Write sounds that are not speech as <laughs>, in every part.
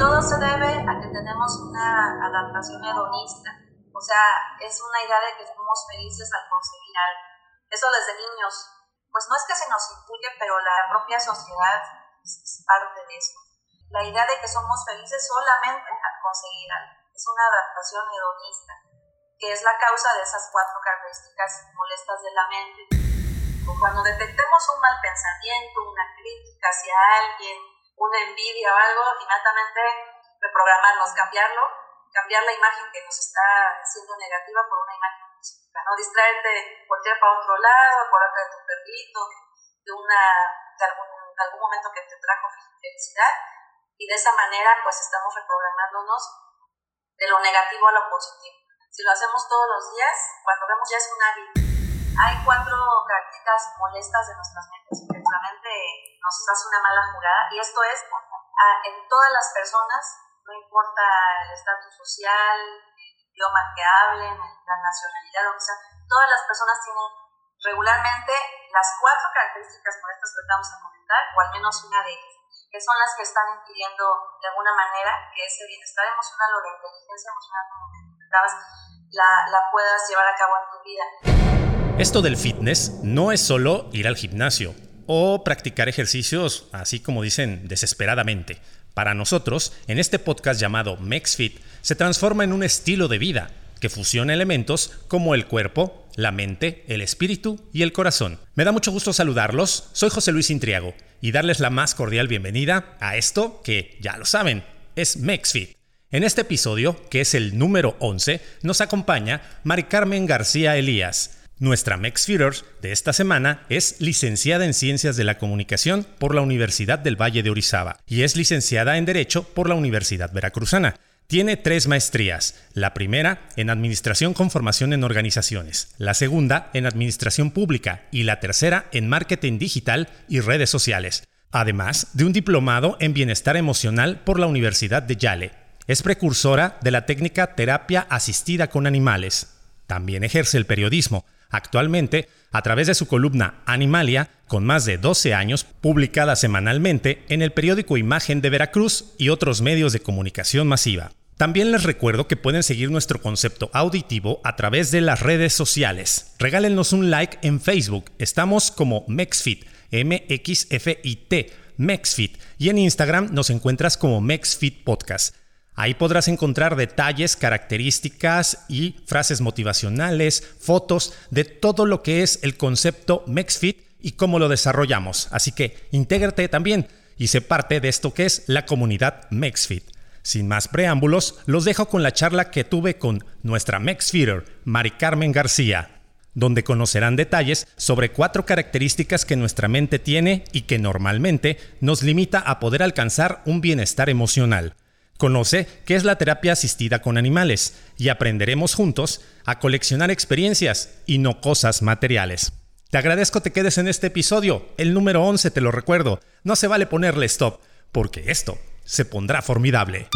todo se debe a que tenemos una adaptación hedonista, o sea, es una idea de que estamos felices al conseguir algo. Eso desde niños, pues no es que se nos inculque, pero la propia sociedad es parte de eso. La idea de que somos felices solamente al conseguir algo. Es una adaptación hedonista, que es la causa de esas cuatro características molestas de la mente. Cuando detectemos un mal pensamiento, una crítica hacia alguien, una envidia o algo, inmediatamente reprogramarnos, cambiarlo, cambiar la imagen que nos está siendo negativa por una imagen positiva, no distraerte, voltear para otro lado, acordarte de tu perrito, de, una, de algún, de algún momento que te trajo felicidad, y de esa manera pues estamos reprogramándonos de lo negativo a lo positivo. Si lo hacemos todos los días, cuando vemos ya es un hábito. Hay cuatro características molestas de nuestras mentes, que la mente nos hace una mala jugada, y esto es en todas las personas, no importa el estatus social, el idioma que hablen, la nacionalidad, que sea, todas las personas tienen regularmente las cuatro características molestas que vamos a comentar, o al menos una de ellas, que son las que están impidiendo de alguna manera que ese bienestar emocional o la inteligencia emocional, como comentabas, la, la puedas llevar a cabo en tu vida. Esto del fitness no es solo ir al gimnasio o practicar ejercicios así como dicen desesperadamente. Para nosotros, en este podcast llamado MexFit, se transforma en un estilo de vida que fusiona elementos como el cuerpo, la mente, el espíritu y el corazón. Me da mucho gusto saludarlos, soy José Luis Intriago y darles la más cordial bienvenida a esto que, ya lo saben, es MexFit. En este episodio, que es el número 11, nos acompaña Mari Carmen García Elías, nuestra MexFeeder de esta semana es licenciada en Ciencias de la Comunicación por la Universidad del Valle de Orizaba y es licenciada en Derecho por la Universidad Veracruzana. Tiene tres maestrías, la primera en Administración con formación en organizaciones, la segunda en Administración Pública y la tercera en Marketing Digital y redes sociales, además de un diplomado en Bienestar Emocional por la Universidad de Yale. Es precursora de la técnica terapia asistida con animales. También ejerce el periodismo, Actualmente, a través de su columna Animalia, con más de 12 años, publicada semanalmente en el periódico Imagen de Veracruz y otros medios de comunicación masiva. También les recuerdo que pueden seguir nuestro concepto auditivo a través de las redes sociales. Regálenos un like en Facebook. Estamos como MexFit, M-X-F-I-T, MexFit. Y en Instagram nos encuentras como MexFit Podcast. Ahí podrás encontrar detalles, características y frases motivacionales, fotos de todo lo que es el concepto MexFit y cómo lo desarrollamos. Así que intégrate también y sé parte de esto que es la comunidad MexFit. Sin más preámbulos, los dejo con la charla que tuve con nuestra MexFeeder, Mari Carmen García, donde conocerán detalles sobre cuatro características que nuestra mente tiene y que normalmente nos limita a poder alcanzar un bienestar emocional. Conoce qué es la terapia asistida con animales y aprenderemos juntos a coleccionar experiencias y no cosas materiales. Te agradezco te quedes en este episodio, el número 11 te lo recuerdo. No se vale ponerle stop, porque esto se pondrá formidable.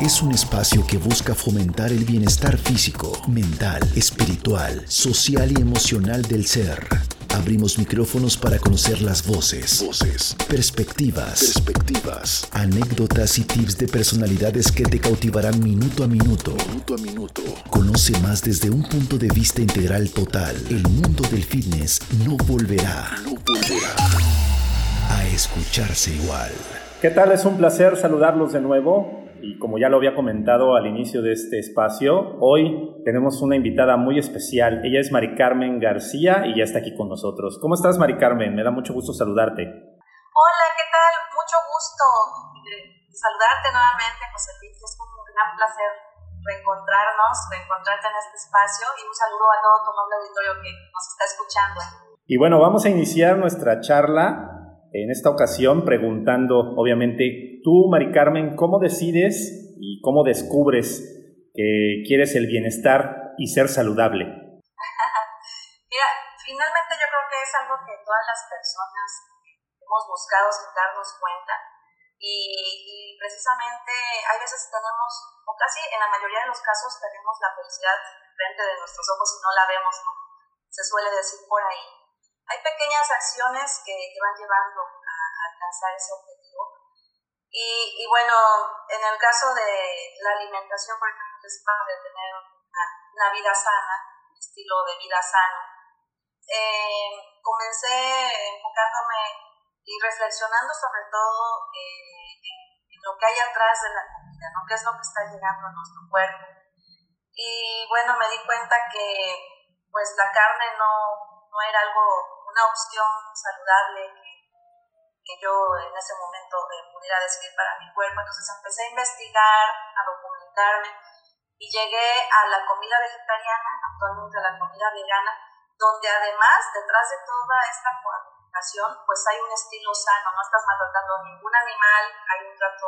Es un espacio que busca fomentar el bienestar físico, mental, espiritual, social y emocional del ser Abrimos micrófonos para conocer las voces, voces, perspectivas, perspectivas, anécdotas y tips de personalidades que te cautivarán minuto a minuto. Minuto a minuto. Conoce más desde un punto de vista integral total. El mundo del fitness no volverá, no volverá a escucharse igual. ¿Qué tal? Es un placer saludarlos de nuevo y como ya lo había comentado al inicio de este espacio, hoy tenemos una invitada muy especial. Ella es Mari Carmen García y ya está aquí con nosotros. ¿Cómo estás, Mari Carmen? Me da mucho gusto saludarte. Hola, ¿qué tal? Mucho gusto saludarte nuevamente, José Luis. Es un gran placer reencontrarnos, reencontrarte en este espacio y un saludo a todo tu noble auditorio que nos está escuchando. Y bueno, vamos a iniciar nuestra charla en esta ocasión preguntando, obviamente, tú, Mari Carmen, ¿cómo decides y cómo descubres que quieres el bienestar y ser saludable? <laughs> Mira, finalmente yo creo que es algo que todas las personas hemos buscado sin darnos cuenta y, precisamente hay veces tenemos, o casi en la mayoría de los casos tenemos la felicidad frente de nuestros ojos y no la vemos. Se suele decir por ahí hay pequeñas acciones que te van llevando a alcanzar ese objetivo Y, y, bueno, en el caso de la alimentación, por ejemplo, es de tener una, vida sana, un estilo de vida sano. Eh, comencé enfocándome y reflexionando sobre todo eh, en, lo que hay atrás de la comida, ¿no? ¿Qué es lo que está llegando a nuestro cuerpo? Y bueno, me di cuenta que pues la carne no, no era algo, una opción saludable que, que yo en ese momento eh, pudiera decidir para mi cuerpo. Entonces empecé a investigar, a documentarme y llegué a la comida vegetariana, actualmente a la comida vegana, donde además detrás de toda esta pues hay un estilo sano, no estás maltratando a ningún animal, hay un trato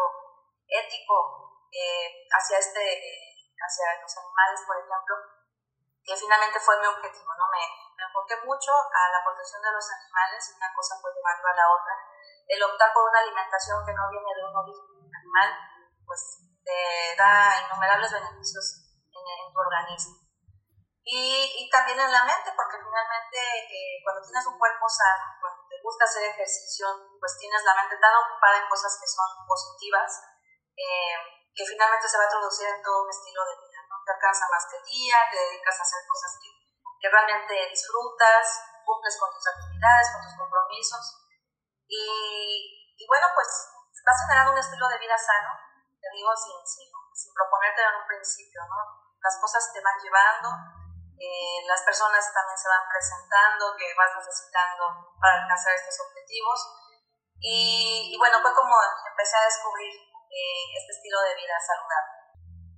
ético eh, hacia, este, hacia los animales, por ejemplo, que finalmente fue mi objetivo, ¿no? Me, me enfoqué mucho a la protección de los animales y una cosa fue llevando a la otra. El optar por una alimentación que no viene de un origen animal, pues te da innumerables beneficios en, en tu organismo. Y, y, también en la mente, porque finalmente eh, cuando tienes un cuerpo sano, cuando te gusta hacer ejercicio, pues tienes la mente tan ocupada en cosas que son positivas, eh, que finalmente se va a traducir en todo un estilo de vida. Te alcanza más que día, te dedicas a hacer cosas que, que realmente disfrutas, cumples con tus actividades, con tus compromisos. Y, y bueno, pues vas generando un estilo de vida sano, te digo, sin, sin, sin proponerte en un principio, ¿no? Las cosas te van llevando, eh, las personas también se van presentando, que vas necesitando para alcanzar estos objetivos. Y, bueno, fue como empecé a descubrir eh, este estilo de vida saludable.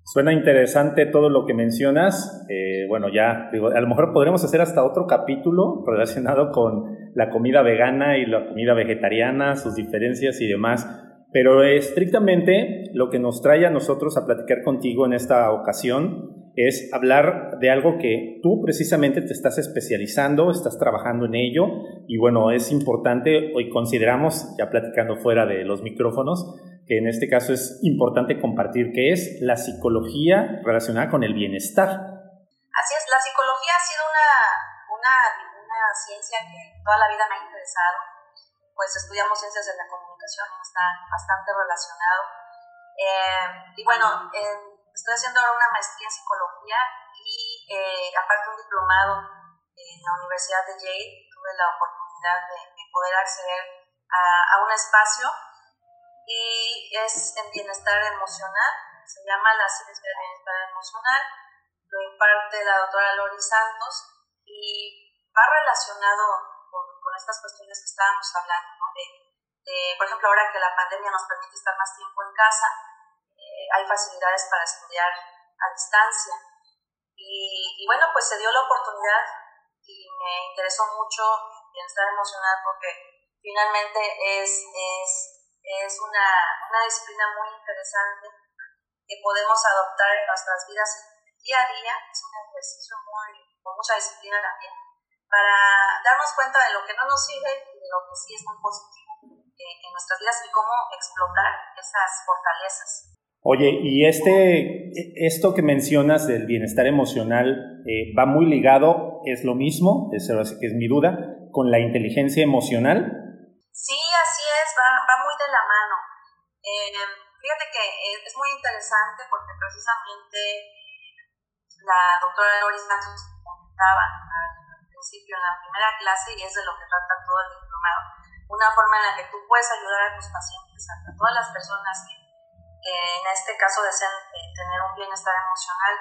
Suena interesante todo lo que mencionas. Eh, bueno, ya, digo, a lo mejor podremos hacer hasta otro capítulo relacionado con la comida vegana y la comida vegetariana, sus diferencias y demás. Pero estrictamente lo que nos trae a nosotros a platicar contigo en esta ocasión es hablar de algo que tú precisamente te estás especializando, estás trabajando en ello y bueno, es importante, hoy consideramos, ya platicando fuera de los micrófonos, que en este caso es importante compartir que es la psicología relacionada con el bienestar. Así es, la psicología ha sido una, una, una ciencia que toda la vida me ha interesado, pues estudiamos ciencias de la comunicación y está bastante relacionado. Eh, y bueno, en Estoy haciendo ahora una maestría en psicología y eh, aparte un diplomado en la Universidad de Yale. Tuve la oportunidad de, poder acceder a, un espacio y es en bienestar emocional. Se llama la ciencia de bienestar emocional. Lo imparte la doctora Lori Santos y va relacionado con, estas cuestiones que estábamos hablando, ¿no? de, por ejemplo, ahora que la pandemia nos permite estar más tiempo en casa, hay facilidades para estudiar a distancia. Y, bueno, pues se dio la oportunidad y me interesó mucho bienestar emocional porque finalmente es, es, es una, una disciplina muy interesante que podemos adoptar en nuestras vidas día a día. Es un ejercicio muy, con mucha disciplina también, para darnos cuenta de lo que no nos sirve y de lo que sí es muy positivo eh, en nuestras vidas y cómo explotar esas fortalezas. Oye, y este, esto que mencionas del bienestar emocional eh, va muy ligado, es lo mismo, que es mi duda, con la inteligencia emocional. Sí, así es, va, muy de la mano. Eh, fíjate que es muy interesante porque precisamente la doctora Loris Santos comentaba al principio en la primera clase y es de lo que trata todo el diplomado, una forma en la que tú puedes ayudar a tus pacientes, a todas las personas que en este caso desean eh, tener un bienestar emocional.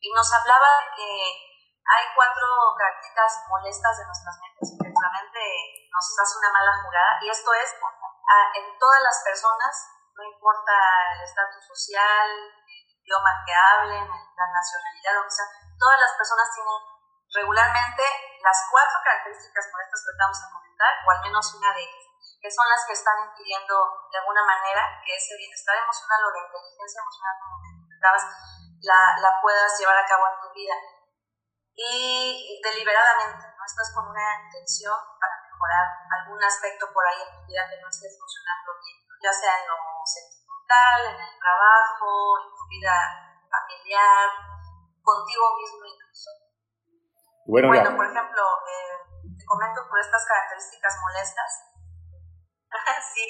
Y nos hablaba de que hay cuatro características molestas de nuestras mentes, que la mente nos hace una mala jugada, y esto es en todas las personas, no importa el estatus social, el idioma que hablen, la nacionalidad, que sea, todas las personas tienen regularmente las cuatro características molestas que vamos a comentar, o al menos una de ellas que son las que están impidiendo de alguna manera que ese bienestar emocional o la inteligencia emocional, la, la puedas llevar a cabo en tu vida. Y deliberadamente, ¿no? Estás con una intención para mejorar algún aspecto por ahí en tu vida que no estés funcionando bien, ya sea en lo sentimental, en el trabajo, en tu vida familiar, contigo mismo incluso. Bueno, bueno por ejemplo, eh, te comento por estas características molestas, <laughs> sí,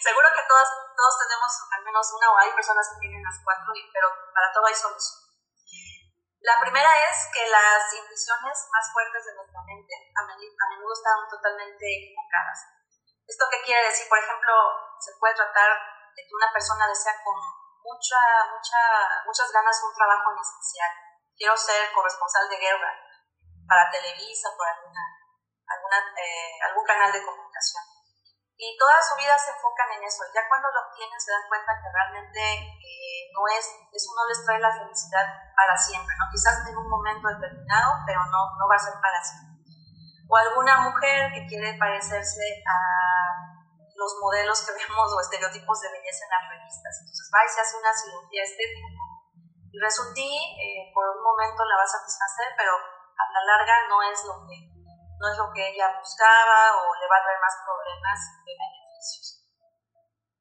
seguro que todos, todos tenemos al menos una o hay personas que tienen las cuatro, pero para todo hay solución. La primera es que las intuiciones más fuertes de nuestra mente a menudo están totalmente equivocadas. ¿Esto qué quiere decir? Por ejemplo, se puede tratar de que una persona desea con mucha, mucha, muchas ganas un trabajo en especial. Quiero ser corresponsal de guerra para Televisa, por alguna, alguna, eh, algún canal de comunicación y toda su vida se enfocan en eso. Ya cuando lo obtienen se dan cuenta que realmente eh, no es, eso no les trae la felicidad para siempre, ¿no? Quizás en un momento determinado, pero no, no va a ser para siempre. O alguna mujer que quiere parecerse a los modelos que <laughs> vemos o estereotipos de belleza en las revistas. Entonces va y se hace una cirugía estética. Y resultí, eh, por un momento la va a satisfacer, pero a la larga no es lo que no es lo que ella buscaba o le va a traer más problemas de beneficios.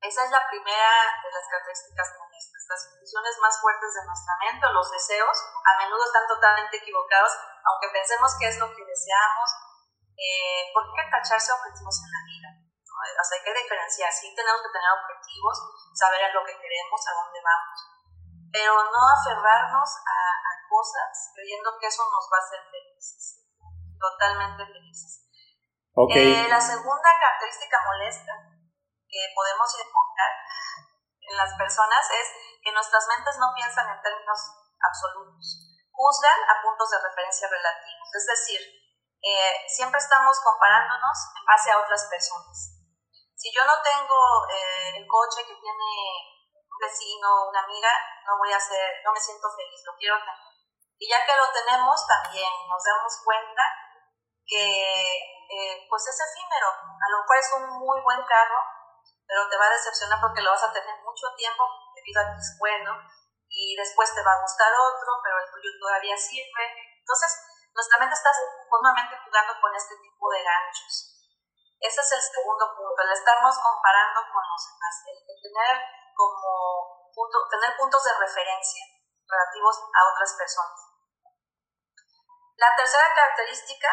Esa es la primera de las características monistas. Las intuiciones más fuertes de nuestra mente los deseos a menudo están totalmente equivocados, aunque pensemos que es lo que deseamos. Eh, ¿Por qué tacharse objetivos en la vida? O sea, hay que diferenciar. Sí tenemos que tener objetivos, saber a lo que queremos, a dónde vamos, pero no aferrarnos a, a cosas creyendo que eso nos va a hacer felices totalmente felices. Eh, la segunda característica molesta que podemos identificar en las personas es que nuestras mentes no piensan en términos absolutos, juzgan a puntos de referencia relativos, es decir, eh, siempre estamos comparándonos en base a otras personas. Si yo no tengo eh, el coche que tiene un vecino, una amiga, no voy a ser, no me siento feliz, lo quiero tener. Y ya que lo tenemos, también nos damos cuenta que eh, pues es efímero. A lo mejor es un muy buen carro, pero te va a decepcionar porque lo vas a tener mucho tiempo debido a que es bueno y después te va a gustar otro, pero el tuyo todavía sirve. Entonces, nuestra mente está continuamente jugando con este tipo de ganchos. Ese es el segundo punto, el estarnos comparando con los demás, el, tener como punto, tener puntos de referencia relativos a otras personas. La tercera característica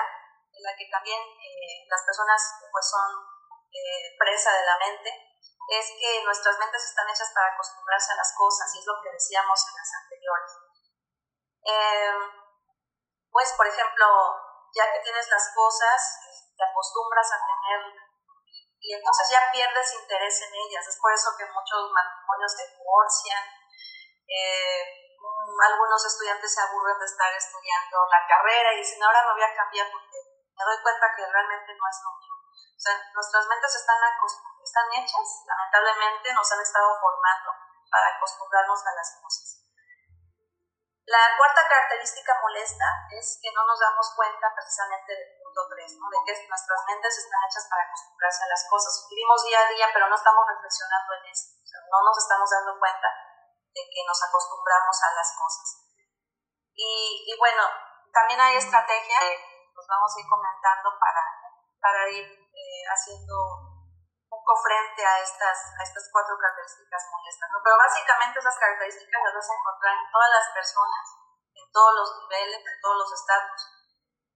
la que también eh, las personas pues son eh, presa de la mente, es que nuestras mentes están hechas para acostumbrarse a las cosas y es lo que decíamos en las anteriores. Em, pues, por ejemplo, ya que tienes las cosas, te acostumbras a tenerlas y entonces ya pierdes interés en ellas. Es por eso que muchos matrimonios se divorcian. Eh, algunos estudiantes se aburren de estar estudiando la carrera y dicen, ahora me voy a cambiar porque me doy cuenta que realmente no es lo mío. O sea, nuestras mentes están, están hechas, lamentablemente nos han estado formando para acostumbrarnos a las cosas. La cuarta característica molesta es que no nos damos cuenta precisamente del punto 3, ¿no? de que nuestras mentes están hechas para acostumbrarse a las cosas. Vivimos día a día, pero no estamos reflexionando en eso. O sea, no nos estamos dando cuenta de que nos acostumbramos a las cosas. Y, y bueno, también hay estrategia vamos a ir comentando para, para ir eh, haciendo un poco frente a estas, a estas cuatro características molestas. Pero básicamente esas características las vas a encontrar en todas las personas, en todos los niveles, en todos los estatus.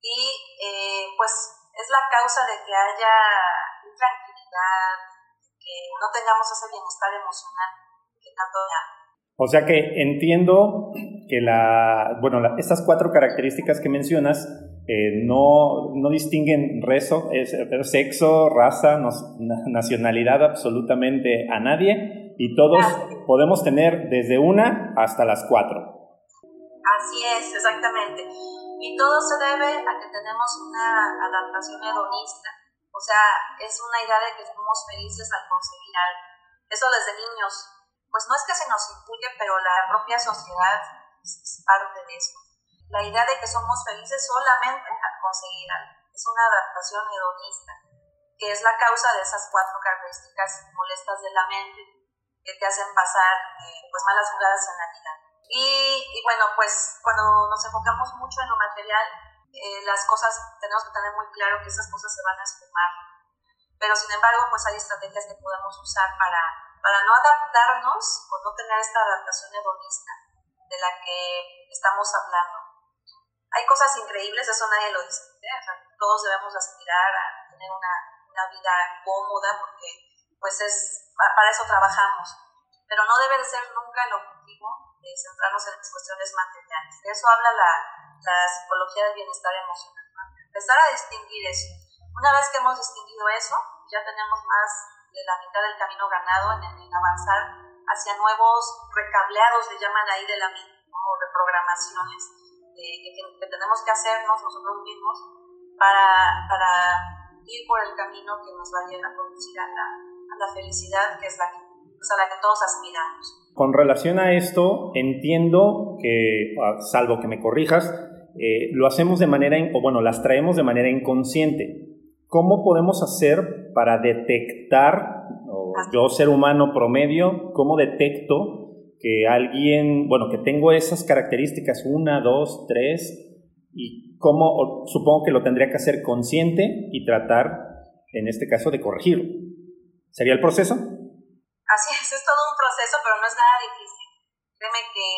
Y eh, pues es la causa de que haya intranquilidad, que no tengamos ese bienestar emocional que tanto ya. O sea que entiendo que la, bueno, estas cuatro características que mencionas eh, no, no, distinguen rezo, es, sexo, raza, nacionalidad absolutamente a nadie y todos podemos tener desde una hasta las cuatro. Así es, exactamente. Y todo se debe a que tenemos una adaptación hedonista, o sea, es una idea de que somos felices al conseguir algo. Eso desde niños, pues no es que se nos inculque, pero la propia sociedad es parte de eso la idea de que somos felices solamente al conseguir algo. Es una adaptación hedonista, que es la causa de esas cuatro características molestas de la mente que te hacen pasar eh, pues malas jugadas en la vida. Y, bueno, pues cuando nos enfocamos mucho en lo material, eh, las cosas tenemos que tener muy claro que esas cosas se van a esfumar. Pero sin embargo, pues hay estrategias que podemos usar para, para no adaptarnos o no tener esta adaptación hedonista de la que estamos hablando hay cosas increíbles, eso nadie lo dice. todos debemos aspirar a tener una, una vida cómoda, porque pues es, para eso trabajamos. Pero no debe de ser nunca el objetivo de centrarnos en las cuestiones materiales. De eso habla la, la psicología del bienestar emocional. Empezar a distinguir eso. Una vez que hemos distinguido eso, ya tenemos más de la mitad del camino ganado en, en avanzar hacia nuevos recableados, le llaman ahí de la mente, o reprogramaciones que, tenemos que hacernos nosotros mismos para, para ir por el camino que nos vaya a conducir a la, a la felicidad, que es la que, pues, a la que todos aspiramos. Con relación a esto, entiendo que, ah, salvo que me corrijas, eh, lo hacemos de manera, o bueno, las traemos de manera inconsciente. ¿Cómo podemos hacer para detectar, o yo ser humano promedio, cómo detecto que alguien, bueno, que tengo esas características, una, dos, tres, y cómo, supongo que lo tendría que hacer consciente y tratar, en este caso, de corregirlo. ¿Sería el proceso? Así es, es todo un proceso, pero no es nada difícil. Créeme que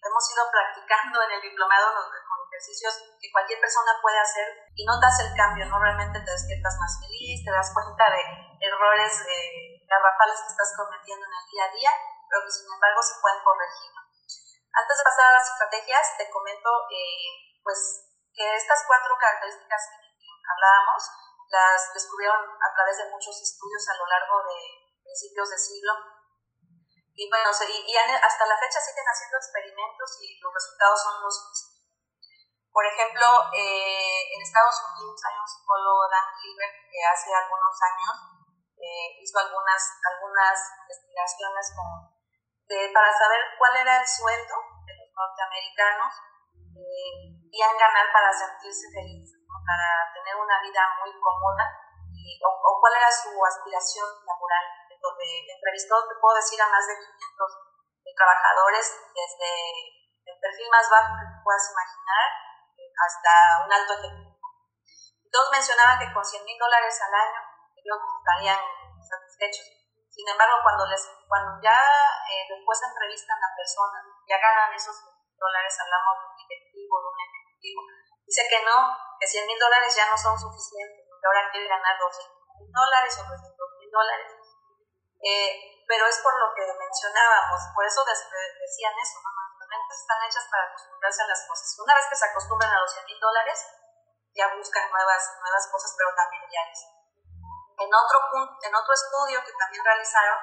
hemos ido practicando en el diplomado con ejercicios que cualquier persona puede hacer y notas el cambio, ¿no? Realmente te despiertas más feliz, te das cuenta de errores de garrafales que estás cometiendo en el día a día pero que sin embargo se pueden corregir. Antes de pasar a las estrategias, te comento eh, pues que estas cuatro características que hablábamos las descubrieron a través de muchos estudios a lo largo de principios de siglo. Y bueno, y, hasta la fecha siguen haciendo experimentos y los resultados son los mismos. Por ejemplo, eh, en Estados Unidos hay un psicólogo, Dan Gilbert, que hace algunos años eh, hizo algunas, algunas investigaciones con para saber cuál era el sueldo de los norteamericanos eh, a ganar para sentirse felices, para tener una vida muy cómoda y, o, cuál era su aspiración laboral. Donde te puedo decir, a más de 500 eh, trabajadores, desde el perfil más bajo que puedas imaginar hasta un alto ejecutivo. Todos mencionaban que con 100 mil dólares al año ellos estarían satisfechos sin embargo, cuando, les, cuando ya eh, después entrevistan a personas, ya ganan esos dólares, hablamos de un directivo, de un ejecutivo, dice que no, que 100 mil dólares ya no son suficientes, porque ahora quiere ganar 200 mil dólares o 300 mil dólares. Eh, pero es por lo que mencionábamos, por eso decían eso, ¿no? están hechas para acostumbrarse a las cosas. Una vez que se acostumbran a los 100 mil dólares, ya buscan nuevas, nuevas cosas, pero también ya en otro, en otro estudio que también realizaron,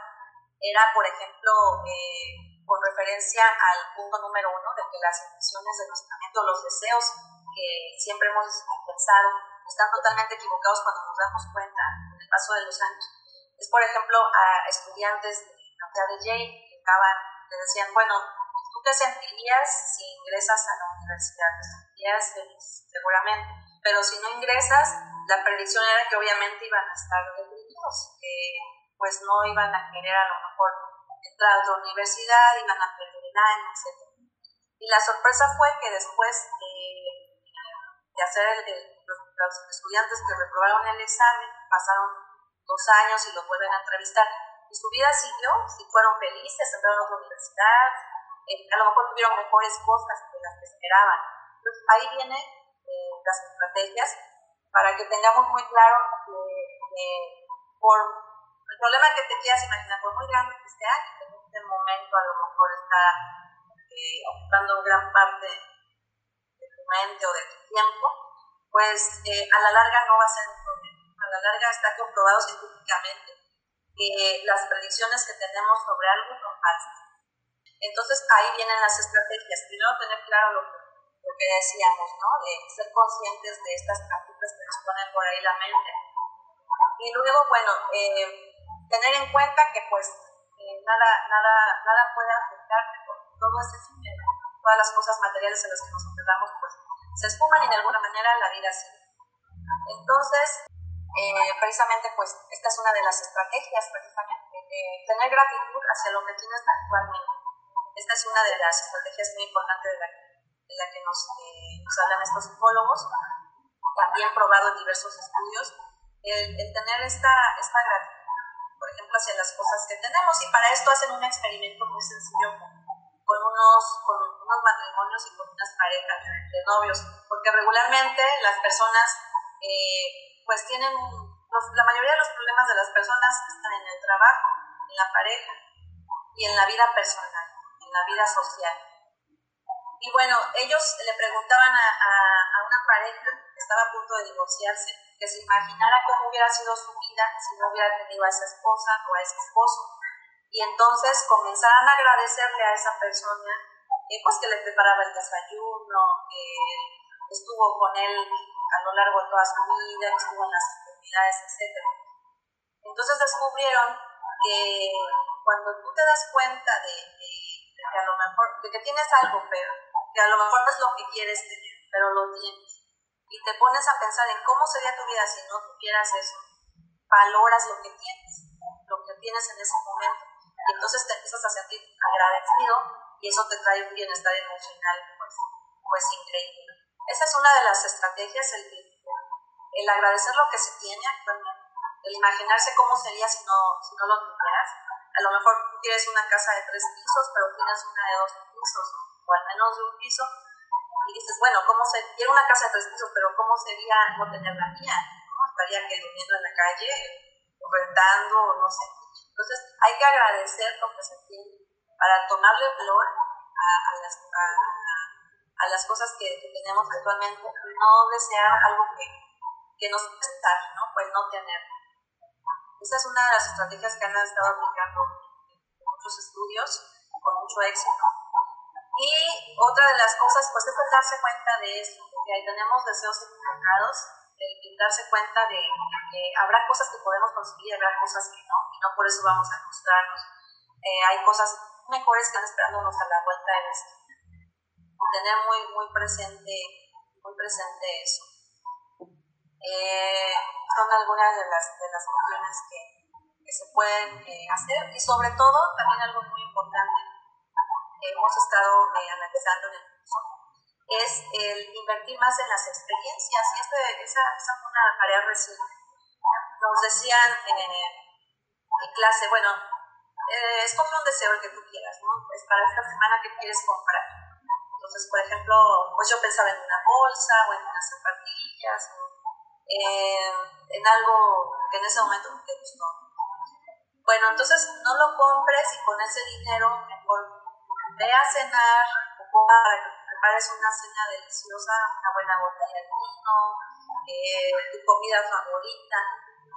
era, por ejemplo, eh, con referencia al punto número uno, de que las intenciones de nuestra mente o los deseos que siempre hemos pensado están totalmente equivocados cuando nos damos cuenta en el paso de los años. Es, por ejemplo, a estudiantes de la de Yale que acaban, te decían, bueno, ¿tú te sentirías si ingresas a la universidad? ¿Te sentirías feliz? Seguramente. Pero si no ingresas, la predicción era que obviamente iban a estar deprimidos, que pues no iban a querer a lo mejor entrar a otra universidad, iban a perder el año, etc. Y la sorpresa fue que después de, de hacer el, los, estudiantes que reprobaron el examen, pasaron dos años y los vuelven a entrevistar, y su vida siguió, si fueron felices, entraron a otra universidad, eh, a lo mejor tuvieron mejores cosas que las que esperaban. Entonces ahí vienen eh, las estrategias para que tengamos muy claro que, por el problema que te quieras imaginar, por muy grande que sea, que en este momento a lo mejor está eh, ocupando gran parte de tu mente o de tu tiempo, pues eh, a la larga no va a ser un problema. A la larga está comprobado científicamente que las predicciones que tenemos sobre algo son falsas. Entonces ahí vienen las estrategias. Primero tener claro lo que lo que decíamos, ¿no? De ser conscientes de estas prácticas que nos ponen por ahí la mente. Y luego, bueno, eh, tener en cuenta que pues eh, nada, nada, nada puede afectarte porque todo es efímero. Todas las cosas materiales en las que nos enfrentamos pues se esfuman y de alguna manera la vida sigue. Entonces, eh, precisamente pues esta es una de las estrategias precisamente, tener gratitud hacia lo que tienes actualmente. Esta es una de las estrategias muy importantes de la de la que nos, eh, nos hablan estos psicólogos, también probado en diversos estudios, el, tener esta, esta gratitud, por ejemplo, hacia las cosas que tenemos. Y para esto hacen un experimento muy sencillo con, unos, con unos matrimonios y con unas parejas de novios, porque regularmente las personas eh, pues tienen la mayoría de los problemas de las personas están en el trabajo, en la pareja y en la vida personal, en la vida social. Y bueno, ellos le preguntaban a, a, una pareja que estaba a punto de divorciarse que se imaginara cómo hubiera sido su vida si no hubiera tenido a esa esposa o a ese esposo. Y entonces comenzaban a agradecerle a esa persona eh, pues que le preparaba el desayuno, que estuvo con él a lo largo de toda su vida, que estuvo en las comunidades, etc. Entonces descubrieron que cuando tú te das cuenta de, que a lo mejor, de que tienes algo, pero que a lo mejor no es lo que quieres tener, pero lo tienes, y te pones a pensar en cómo sería tu vida si no tuvieras eso, valoras lo que tienes, lo que tienes en ese momento, y entonces te empiezas a sentir agradecido y eso te trae un bienestar emocional pues, pues increíble. Esa es una de las estrategias, el, el agradecer lo que se tiene actualmente, el imaginarse cómo sería si no, si no lo tuvieras. A lo mejor tú quieres una casa de tres pisos, pero tienes una de dos pisos, o al menos de un piso, y dices, bueno, ¿cómo se, quiero una casa de tres pisos, pero ¿cómo sería no tener la mía? Estaría que durmiendo en la calle, rentando, no sé. Entonces, hay que agradecer lo que se tiene para tomarle valor a, las, a, a las cosas que, tenemos actualmente, no desear algo que, que nos estar, ¿no? Pues no tener. Esa es una de las estrategias que han estado aplicando en muchos estudios con mucho éxito. Y otra de las cosas, pues es darse cuenta de eso, que ahí tenemos deseos equivocados, el darse cuenta de que habrá cosas que podemos conseguir habrá cosas que no, y no por eso vamos a frustrarnos. Eh, hay cosas mejores que están esperándonos a la vuelta de la esquina tener muy, muy, presente, muy presente eso. Eh, son algunas de las, de las cuestiones que, que se pueden eh, hacer y sobre todo también algo muy importante hemos estado eh, analizando en el curso es el invertir más en las experiencias y este, esa, esa fue una tarea reciente. Nos decían en, en clase, bueno, eh, escoge un deseo el que tú quieras, ¿no? Pues para esta semana que quieres comprar entonces, por ejemplo, pues yo pensaba en una bolsa o en unas zapatillas, en algo que en ese momento te gustó. Bueno, entonces no lo compres y con ese dinero ve a cenar o para que prepares una cena deliciosa, una buena botella de vino, eh, tu comida favorita,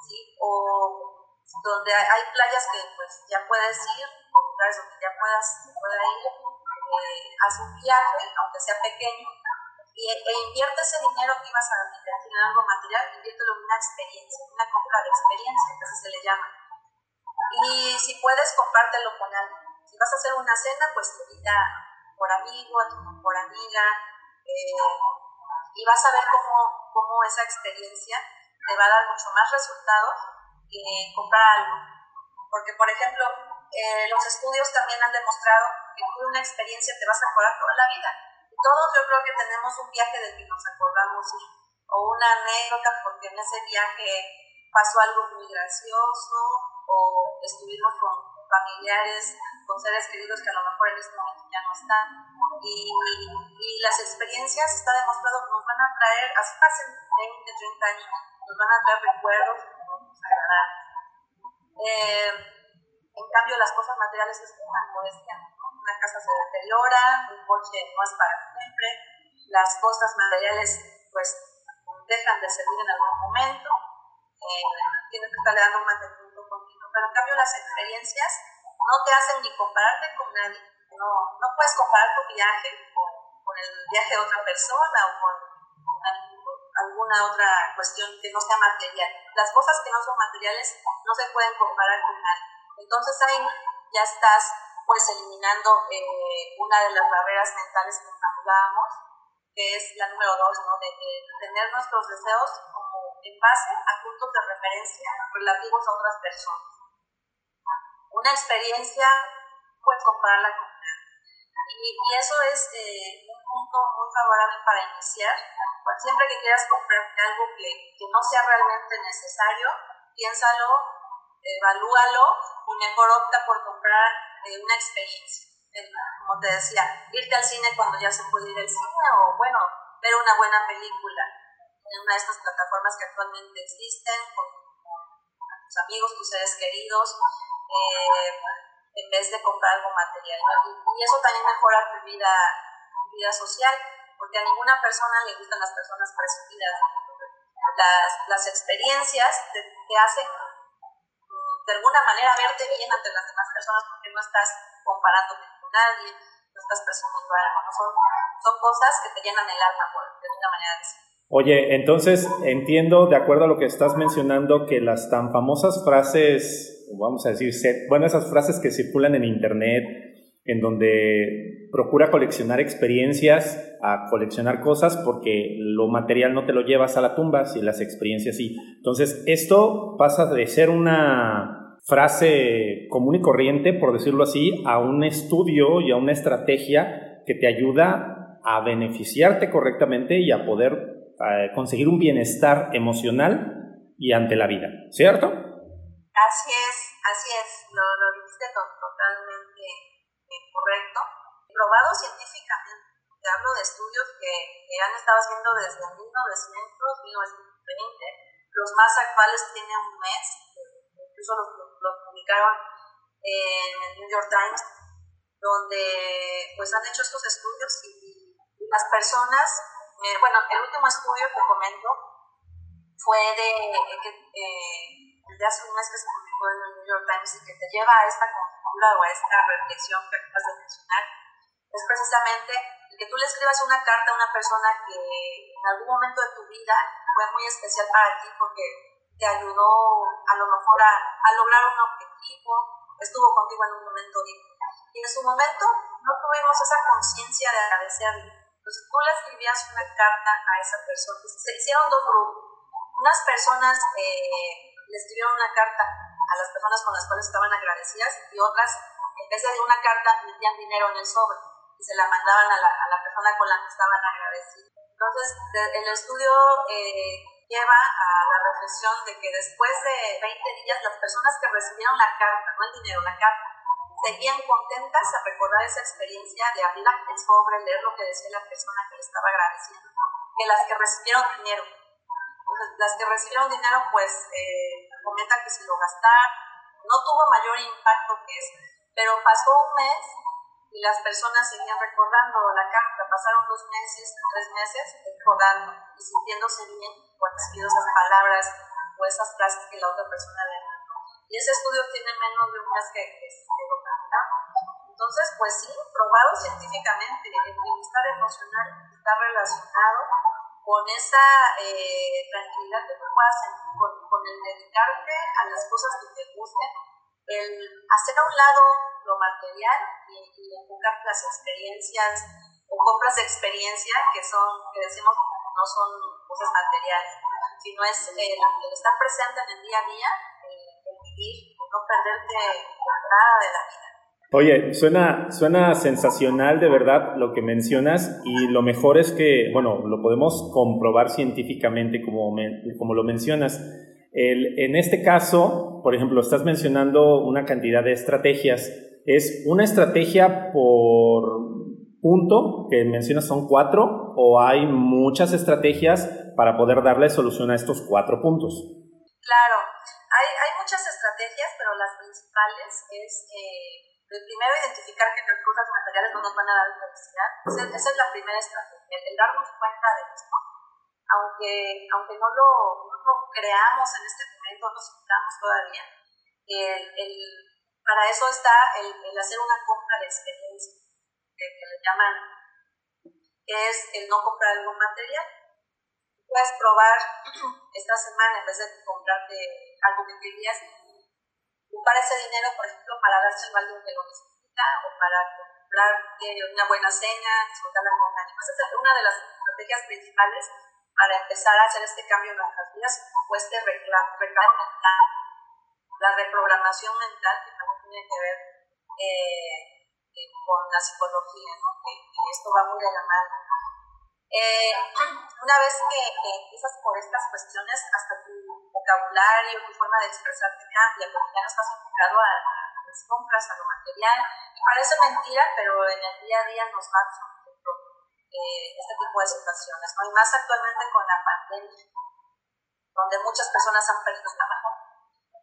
¿sí? O donde hay playas que pues ya puedes ir, lugares donde ya puedas, pueda ir, eh, haz un viaje, aunque sea pequeño, y, e invierte ese dinero que ibas a invertir en algo material, inviértelo en una experiencia, una compra de experiencia, que así se le llama. Y si puedes, compártelo con alguien. Vas a hacer una cena, pues invita por amigo, por amiga, eh, y vas a ver cómo, cómo esa experiencia te va a dar mucho más resultados que comprar algo. Porque, por ejemplo, eh, los estudios también han demostrado que con una experiencia te vas a acordar toda la vida. Y todos yo creo que tenemos un viaje del que nos acordamos o una anécdota porque en ese viaje pasó algo muy gracioso o estuvimos con familiares, con seres queridos que a lo mejor en este momento ya no están. Y, y las experiencias, está demostrado, nos van a traer, así pasen 20, 30 años, nos van a traer recuerdos agradables. Eh, en cambio, las cosas materiales es como decían, una casa se deteriora, un coche no es para siempre, las cosas materiales pues dejan de servir en algún momento, eh, tienes que estarle dando mantenimiento pero en cambio las experiencias no te hacen ni compararte con nadie, no, no puedes comparar tu viaje con, el viaje de otra persona o con, alguna otra cuestión que no sea material. Las cosas que no son materiales no se pueden comparar con nadie. Entonces ahí ya estás pues eliminando eh, una de las barreras mentales que hablábamos, que es la número dos, ¿no? de, tener nuestros deseos como en base a puntos de referencia relativos a otras personas. Una experiencia puedes compararla con una. Y, y eso es eh, un punto muy favorable para iniciar. siempre que quieras comprar algo que, no sea realmente necesario, piénsalo, evalúalo y mejor opta por comprar eh, una experiencia. Como te decía, irte al cine cuando ya se puede ir al cine o, bueno, ver una buena película en una de estas plataformas que actualmente existen, tus amigos, tus seres queridos, eh, en vez de comprar algo material. Y, eso también mejora tu vida, vida social, porque a ninguna persona le gustan las personas presumidas. Las, las experiencias te, hacen mm, de alguna manera verte bien ante las demás personas porque no estás comparándote con nadie, no estás presumiendo algo, ¿no? son, son cosas que te llenan el alma, por, de una manera de decir. Oye, entonces entiendo, de acuerdo a lo que estás mencionando, que las tan famosas frases, vamos a decir, bueno, esas frases que circulan en Internet, en donde procura coleccionar experiencias a coleccionar cosas porque lo material no te lo llevas a la tumba, si las experiencias sí. Entonces, esto pasa de ser una frase común y corriente, por decirlo así, a un estudio y a una estrategia que te ayuda a beneficiarte correctamente y a poder eh, conseguir un bienestar emocional y ante la vida, ¿cierto? Así es, así es, lo, lo dijiste totalmente correcto. Probado científicamente, te hablo de estudios que, han estado haciendo desde 1900, 1920, los más actuales tienen un mes, incluso los, los publicaron en el New York Times, donde pues han hecho estos estudios y las personas eh, bueno, el último estudio que comento fue de, eh, de hace un mes que se publicó en el New York Times y que te lleva a esta conjetura o a esta reflexión que acabas de mencionar, es precisamente que tú le escribas una carta a una persona que en algún momento de tu vida fue muy especial para ti porque te ayudó a lo mejor a, a lograr un objetivo, estuvo contigo en un momento y en su momento no tuvimos esa conciencia de agradecerle entonces tú le escribías una carta a esa persona. Se hicieron dos grupos. Unas personas eh, le escribieron una carta a las personas con las cuales estaban agradecidas y otras, en vez de una carta, metían dinero en el sobre y se la mandaban a la, a la persona con la que estaban agradecidas. Entonces, el estudio eh, lleva a la reflexión de que después de 20 días, las personas que recibieron la carta, no el dinero, la carta, seguían contentas a recordar esa experiencia de el sobre, leer lo que decía la persona que le estaba agradeciendo, que las que recibieron dinero. las que recibieron dinero, pues, eh, comentan que se lo gastaron, no tuvo mayor impacto que eso, pero pasó un mes y las personas seguían recordando la carta, pasaron dos meses, tres meses recordando y sintiéndose bien cuando esas palabras o esas frases que la otra persona le y ese estudio tiene menos de un mes que, que, lo Entonces, pues sí, probado científicamente, el bienestar emocional está relacionado con esa eh, tranquilidad que tú puedas sentir, con, el dedicarte a las cosas que te gusten, el hacer a un lado lo material y, y enfocar las experiencias o compras de experiencia que son, que decimos no son cosas materiales, sino es el, el estar presente en el día a día no perderte nada de la vida. Oye, suena, suena sensacional de verdad lo que mencionas y lo mejor es que, bueno, lo podemos comprobar científicamente como, como lo mencionas. El, en este caso, por ejemplo, estás mencionando una cantidad de estrategias. ¿Es una estrategia por punto que mencionas son cuatro o hay muchas estrategias para poder darle solución a estos cuatro puntos? Claro, hay, muchas estrategias, pero las principales es, eh, primero, identificar que las cosas materiales no nos van a dar felicidad. Esa, es la primera estrategia, el, darnos cuenta de esto. Aunque, aunque no, lo, no creamos en este momento, no sintamos todavía, el, el, para eso está el, el, hacer una compra de experiencia, que, que le llaman, que es el no comprar algo material puedes probar esta semana en vez de comprarte algo que querías, ocupar ese dinero, por ejemplo, para dárselo a alguien que lo necesita o para comprarte una buena cena, disfrutarla con ánimo. Esa es una de las estrategias principales para empezar a hacer este cambio en nuestras vidas, o este reclamo mental, la reprogramación mental que también tiene que ver eh, eh, con la psicología, ¿no? que, que esto va muy de la mano eh, una vez que, empiezas por estas cuestiones, hasta tu vocabulario, tu forma de expresarte cambia, porque ya no estás enfocado a, las compras, a lo material. Parece mentira, pero en el día a día nos va eh, este tipo de situaciones, ¿no? Y más actualmente con la pandemia, donde muchas personas han perdido trabajo.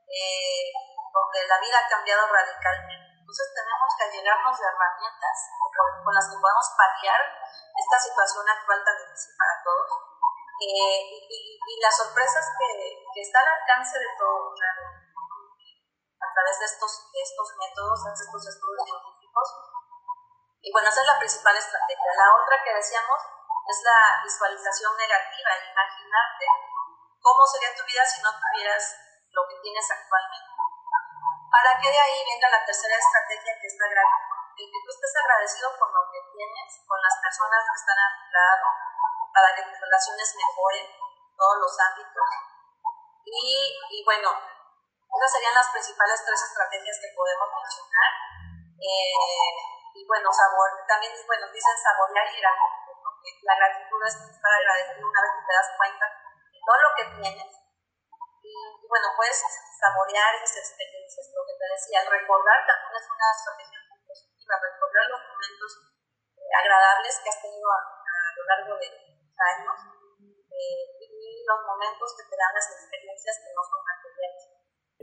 eh, donde la vida ha cambiado radicalmente. Entonces tenemos que llegarnos de herramientas con, las que podamos paliar esta situación actual tan difícil para todos. Eh, y, y, las sorpresas que, que están al alcance de todos a través de estos, estos métodos, de estos estudios científicos. Y bueno, esa es la principal estrategia. La otra que decíamos es la visualización negativa, imaginarte cómo sería tu vida si no tuvieras lo que tienes actualmente. Para que de ahí venga la tercera estrategia que es la el que tú estés agradecido por lo que tienes, con las personas que están a tu lado, para que tus relaciones mejoren en todos los ámbitos. Y, y bueno, esas serían las principales tres estrategias que podemos mencionar. Eh, y bueno, sabor, también bueno, dicen saborear y gratitud, la gratitud es estar agradecido una vez que te das cuenta de todo lo que tienes. Y, bueno, puedes saborear esas experiencias, lo que te decía, recordar también es una estrategia muy positiva, recordar los momentos agradables que has tenido a, lo largo de años eh, y los momentos que te dan las experiencias que no son materiales.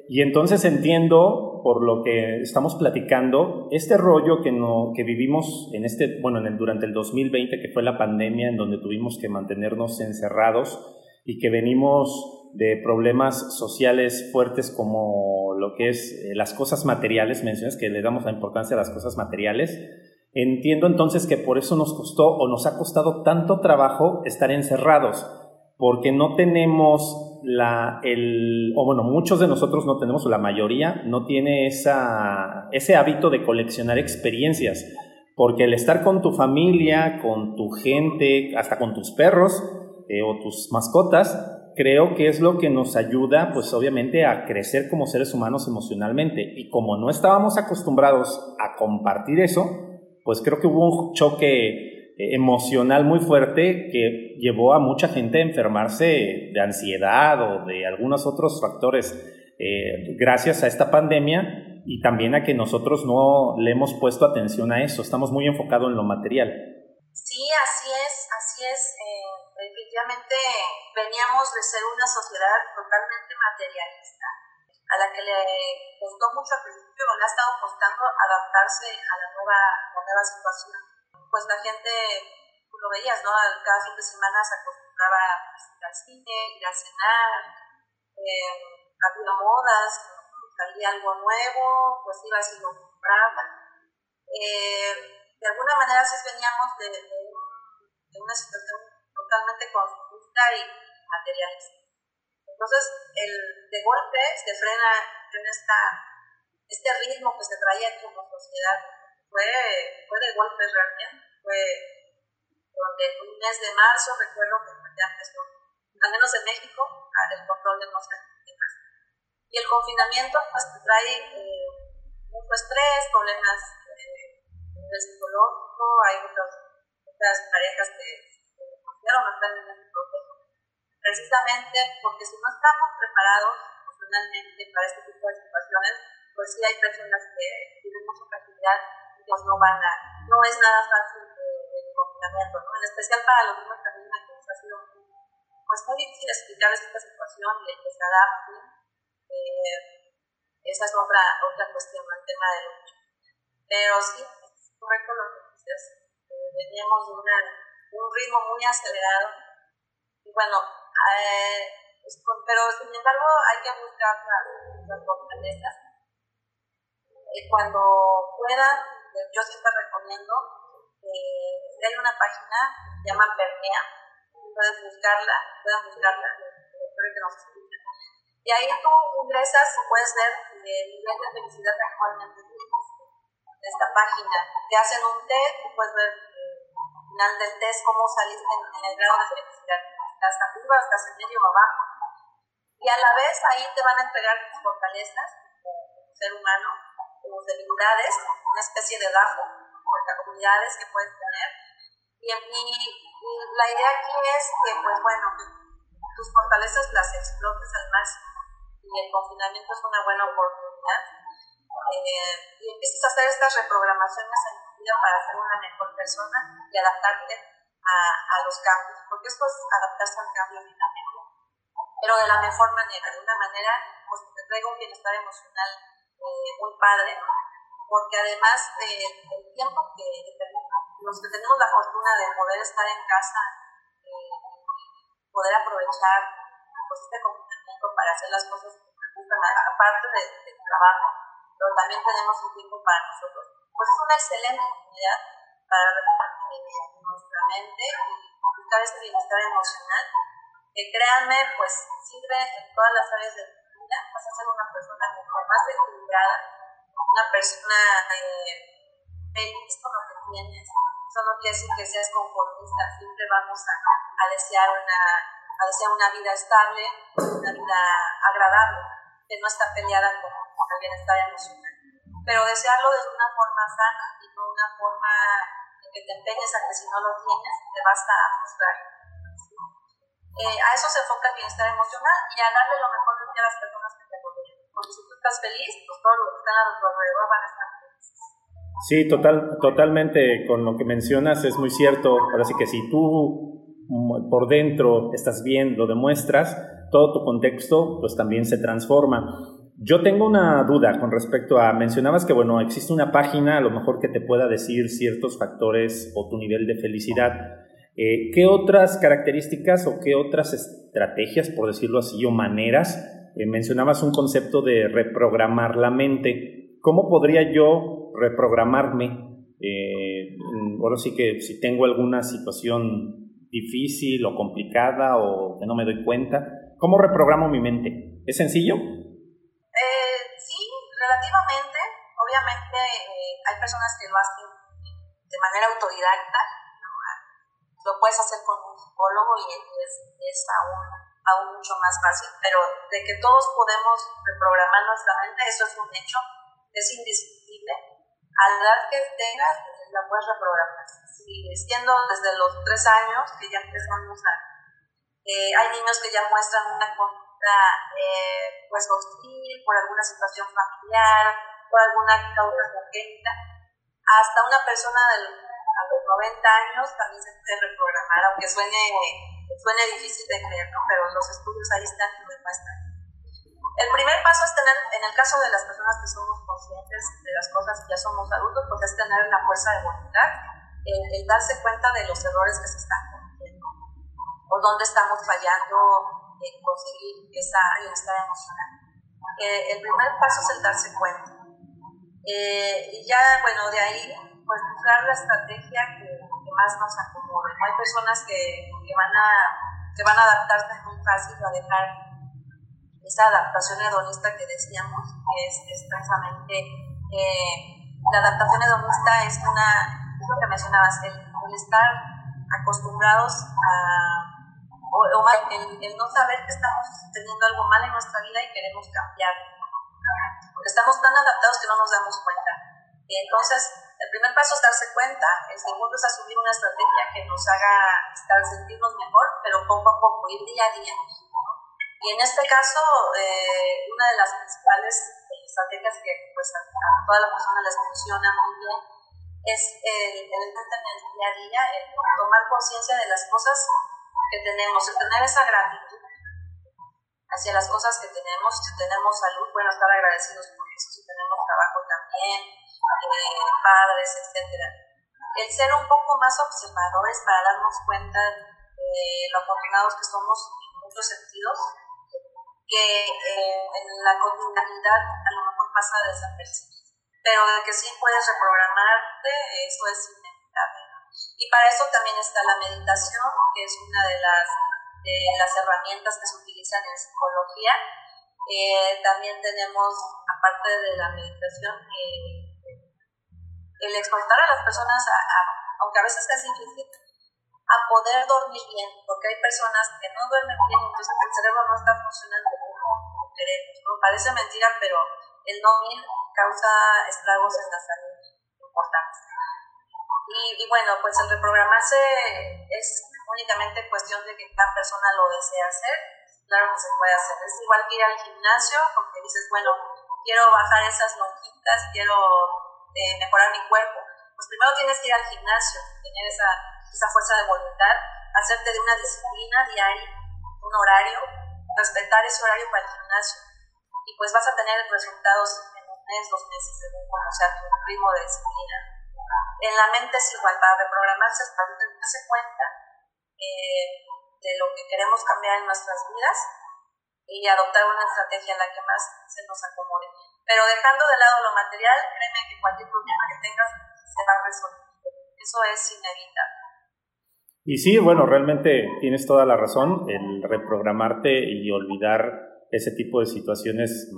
Y entonces entiendo, por lo que estamos platicando, este rollo que, no, que vivimos en este, bueno, en el, durante el 2020, que fue la pandemia, en donde tuvimos que mantenernos encerrados y que venimos de problemas sociales fuertes como lo que es eh, las cosas materiales, mencionas que le damos la importancia a las cosas materiales. Entiendo entonces que por eso nos costó o nos ha costado tanto trabajo estar encerrados, porque no tenemos la, el, o bueno, muchos de nosotros no tenemos, o la mayoría no tiene esa, ese hábito de coleccionar experiencias, porque el estar con tu familia, con tu gente, hasta con tus perros eh, o tus mascotas, creo que es lo que nos ayuda, pues obviamente, a crecer como seres humanos emocionalmente. Y como no estábamos acostumbrados a compartir eso, pues creo que hubo un choque emocional muy fuerte que llevó a mucha gente a enfermarse de ansiedad o de algunos otros factores eh, gracias a esta pandemia y también a que nosotros no le hemos puesto atención a eso, estamos muy enfocados en lo material. Sí, así es, así es. Eh, definitivamente veníamos de ser una sociedad totalmente materialista, a la que le costó mucho al principio, le ha estado costando adaptarse a la nueva, la nueva situación pues la gente, tú lo veías, ¿no? Cada fin de semana se acostumbraba a ir al cine, ir a cenar, eh, había modas, salía algo nuevo, pues iba y lo compraba. Eh, de alguna manera sí veníamos de, de, una situación totalmente consumista y materialista. Entonces, el, de golpe se frena en esta, este ritmo que se traía como sociedad fue, fue de golpe realmente. Fue donde en un mes de marzo, recuerdo que ya empezó, al menos en México, el control de los temas. Y el confinamiento pues, trae eh, mucho estrés, problemas eh, psicológico, hay muchas, muchas parejas que divorciaron están en este proceso. Precisamente porque si no estamos preparados emocionalmente para este tipo de situaciones, pues sí hay personas que tienen mucha fragilidad pues no van a, no es nada fácil el confinamiento, ¿no? En especial para los niños también que ha sido pues muy difícil explicar esta situación y que se. Eh, esa es otra, otra cuestión, el tema de lucha. Pero sí, es correcto lo que dices. Eh, veníamos de una, un ritmo muy acelerado. Y bueno, eh, pero sin embargo hay que buscar las, las fortalezas. Cuando puedan, yo siempre recomiendo, eh, hay una página que se llama Permea, puedes buscarla, pueden buscarla, espero que nos escuchen. Y ahí tú ingresas puedes ver el nivel de felicidad actualmente tienes de esta página. Te hacen un test, puedes ver final del test cómo saliste en, el grado de felicidad. Estás arriba, estás en medio o abajo. Y a la vez ahí te van a entregar tus fortalezas como ser humano tus debilidades, una especie de DAFO, comunidades que puedes tener. Y, la idea aquí es que, pues bueno, tus fortalezas las explotes al máximo y el confinamiento es una buena oportunidad. Eh, y empieces a hacer estas reprogramaciones en para ser una mejor persona y adaptarte a, los cambios, porque esto es adaptarse al cambio dinámico, pero de la mejor manera, de una manera pues, que te traiga un bienestar emocional eh, muy padre, porque además del tiempo que los que tenemos la fortuna de poder estar en casa, eh, poder aprovechar pues, este confinamiento para hacer las cosas que nos gustan, aparte del trabajo, pero también tenemos un tiempo para nosotros, pues es una excelente oportunidad para nuestra mente y buscar este bienestar emocional, que créanme, pues sirve en todas las áreas de tu vida, vas a ser una persona mejor, más equilibrada, una persona eh, feliz con lo que tienes. Eso no quiere decir que seas conformista, siempre vamos a, a desear una a desear una vida estable, una vida agradable, que no está peleada con, el bienestar emocional. Pero desearlo de una forma sana y no una forma que te empeñes a que si no lo tienes te basta a frustrar. Eh, a eso se enfoca el bienestar emocional y a darle lo mejor de a las personas que te rodean. Porque si tú estás feliz, pues todos los que están a tu alrededor van a estar felices. Sí, total, totalmente con lo que mencionas es muy cierto. Ahora sí que si tú mm, por dentro estás bien, lo demuestras, todo tu contexto pues también se transforma. Yo tengo una duda con respecto a, mencionabas que, bueno, existe una página a lo mejor que te pueda decir ciertos factores o tu nivel de felicidad. Eh, ¿Qué otras características o qué otras estrategias, por decirlo así, o maneras? Eh, mencionabas un concepto de reprogramar la mente. ¿Cómo podría yo reprogramarme? Eh, ahora sí que si tengo alguna situación difícil o complicada o que no me doy cuenta, ¿cómo reprogramo mi mente? ¿Es sencillo? Obviamente eh, hay personas que lo hacen de manera autodidacta, lo puedes hacer con un psicólogo y es, es aún, aún mucho más fácil, pero de que todos podemos reprogramar nuestra mente, eso es un hecho, es indiscutible. A la edad que tengas, la puedes reprogramar. Si siendo desde los tres años, que ya empezamos a... Eh, hay niños que ya muestran una conducta eh, pues hostil por alguna situación familiar, por alguna causa congénita. Hasta una persona del, a los 90 años también se puede reprogramar, aunque suene, suene difícil de creer, ¿no? pero los estudios ahí están y lo demuestran. El primer paso es tener, en el caso de las personas que somos conscientes de las cosas y ya somos adultos, pues es tener la fuerza de voluntad, el, darse cuenta de los errores que se están cometiendo o dónde estamos fallando en conseguir esa bienestar emocional. Eh, el primer paso es el darse cuenta. Eh, y ya, bueno, de ahí, pues buscar la estrategia que, más nos acomode. Hay personas que, que, van a, que van a adaptarse muy fácil a dejar esa adaptación hedonista que decíamos, que es, precisamente eh, la adaptación hedonista es una, es lo que mencionabas, el, estar acostumbrados a, o, el, no saber que estamos teniendo algo mal en nuestra vida y queremos cambiar porque estamos tan adaptados que no nos damos cuenta. Y entonces, el primer paso es darse cuenta, el segundo es asumir una estrategia que nos haga estar, sentirnos mejor, pero poco a poco, ir día a día. Y en este caso, eh, una de las principales estrategias que pues, a, todas las personas les funciona muy bien es el, el en el día a día, el tomar conciencia de las cosas que tenemos, el tener esa gratitud hacia las cosas que tenemos, si tenemos salud, bueno, estar agradecidos por eso, si tenemos trabajo también, eh, padres, etc. El ser un poco más observadores para darnos cuenta de lo afortunados que somos en muchos sentidos, que eh, en la cotidianidad a lo mejor pasa desapercibido, pero de que sí puedes reprogramarte, eso es. Y para eso también está la meditación, que es una de las herramientas que se utilizan en psicología. Eh, también tenemos, aparte de la meditación, eh, el exhortar a las personas, a, aunque a veces es difícil, a poder dormir bien, porque hay personas que no duermen bien, entonces el cerebro no está funcionando como queremos. Parece mentira, pero el no dormir causa estragos en la salud importantes. Y, bueno, pues el reprogramarse es únicamente cuestión de que cada persona lo desea hacer, claro que se puede hacer. Es igual que ir al gimnasio, porque dices, bueno, quiero bajar esas lonjitas, quiero eh, mejorar mi cuerpo. Pues primero tienes que ir al gimnasio, tener esa, esa fuerza de voluntad, hacerte de una disciplina diaria, un horario, respetar ese horario para el gimnasio. y pues vas a tener resultados en un mes, dos meses, según como sea tu ritmo de disciplina. En la mente es igual, para reprogramarse es para darse cuenta eh, de lo que queremos cambiar en nuestras vidas y adoptar una estrategia en la que más se nos acomode. Pero dejando de lado lo material, créeme que cualquier problema que tengas se va a resolver. Eso es inevitable. Y sí, bueno, realmente tienes toda la razón, el reprogramarte y olvidar ese tipo de situaciones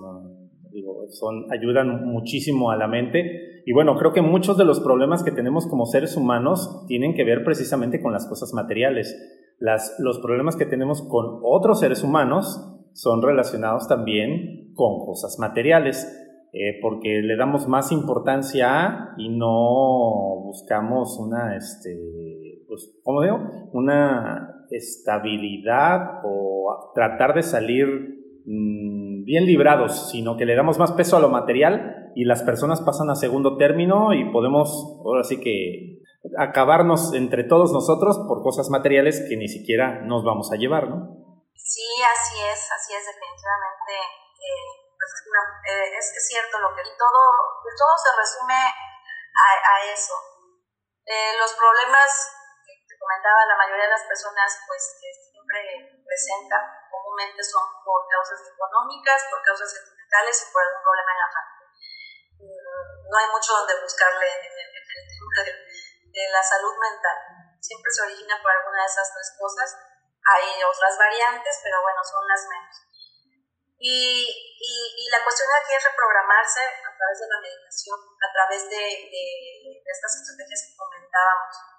digo, son, ayudan muchísimo a la mente. Y bueno, creo que muchos de los problemas que tenemos como seres humanos tienen que ver precisamente con las cosas materiales. Las, los problemas que tenemos con otros seres humanos son relacionados también con cosas materiales, eh, porque le damos más importancia a y no buscamos una, este, pues, ¿cómo digo? Una estabilidad o tratar de salir mm, bien librados, sino que le damos más peso a lo material y las personas pasan a segundo término y podemos, ahora sí que, acabarnos entre todos nosotros por cosas materiales que ni siquiera nos vamos a llevar, ¿no? Sí, así es, así es, definitivamente. Eh, pues eh, es, cierto lo que todo, todo se resume a, a eso. Eh, los problemas que comentaba la mayoría de las personas, pues siempre presentan, comúnmente son por causas económicas, por causas sentimentales y por algún problema en la familia. Mm, no hay mucho donde buscarle en el, tema de, de la salud mental. Siempre se origina por alguna de esas tres cosas hay otras variantes, pero bueno, son las menos. Y, y, la cuestión aquí es reprogramarse a través de la meditación, a través de, de, estas estrategias que comentábamos.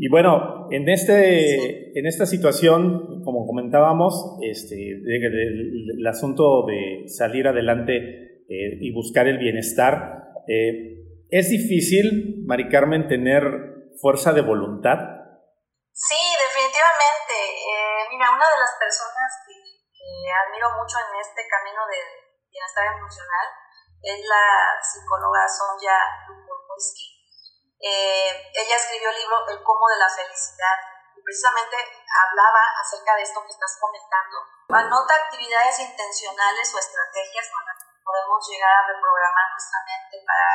Y bueno, en, este, en esta situación, como comentábamos, este, el, asunto de salir adelante eh, y buscar el bienestar, eh, ¿es difícil, Mari Carmen, tener fuerza de voluntad? Sí, definitivamente. Eh, mira, una de las personas que, admiro mucho en este camino de bienestar emocional es la psicóloga Sonja Lukowski. Eh, ella escribió el libro El cómo de la felicidad y precisamente hablaba acerca de esto que estás comentando. Anota actividades intencionales o estrategias con las que podemos llegar a reprogramar nuestra mente para,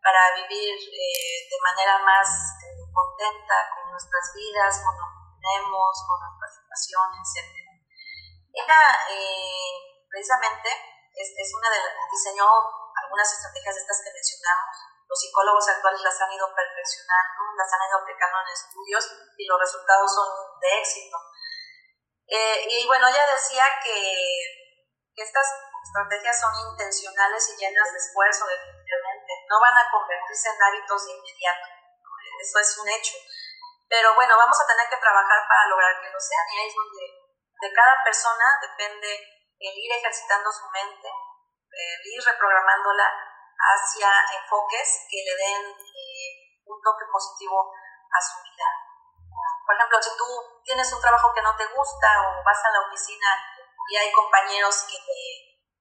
para vivir eh, de manera más contenta con nuestras vidas, con lo que tenemos, con nuestra situación, etc. Ella eh, precisamente es, es, una de las, diseñó algunas estrategias de estas que mencionamos. Los psicólogos actuales las han ido perfeccionando, las han ido aplicando en estudios y los resultados son de éxito. Eh, y bueno, ella decía que, estas estrategias son intencionales y llenas de esfuerzo, definitivamente. No van a convertirse en hábitos de inmediato eso es un hecho. Pero bueno, vamos a tener que trabajar para lograr que lo sean y ahí es donde de cada persona depende el ir ejercitando su mente, el ir reprogramándola hacia enfoques que le den eh, un toque positivo a su vida. Por ejemplo, si tú tienes un trabajo que no te gusta o vas a la oficina y hay compañeros que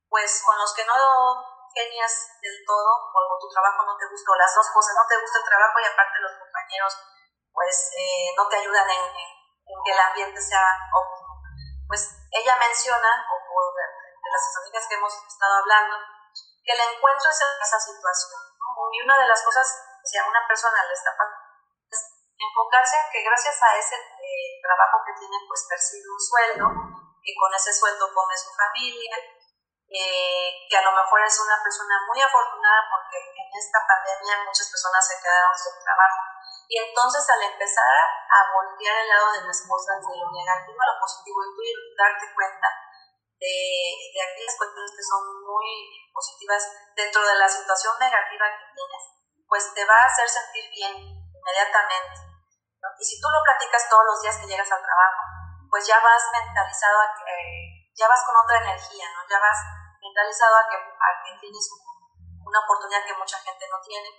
pues con los que no genias del todo o tu trabajo no te gusta o las dos cosas, no te gusta el trabajo y aparte los compañeros pues eh, no te ayudan en, que el ambiente sea óptimo. Pues ella menciona, o, de, las estrategias que hemos estado hablando, que el encuentro es en esa situación. Y una de las cosas, si a una persona le está pasando, es enfocarse en que gracias a ese eh, trabajo que tiene, pues percibe un sueldo, y con ese sueldo come su familia, eh, que a lo mejor es una persona muy afortunada porque en esta pandemia muchas personas se quedaron sin trabajo. Y entonces al empezar a voltear el lado de las cosas, de lo negativo a lo positivo, y tú darte cuenta de, de aquellas cuestiones que son muy positivas dentro de la situación negativa que tienes, pues te va a hacer sentir bien inmediatamente. Y si tú lo platicas todos los días que llegas al trabajo, pues ya vas mentalizado a que, ya vas con otra energía, ¿no? Ya vas mentalizado a que, a que tienes una oportunidad que mucha gente no tiene,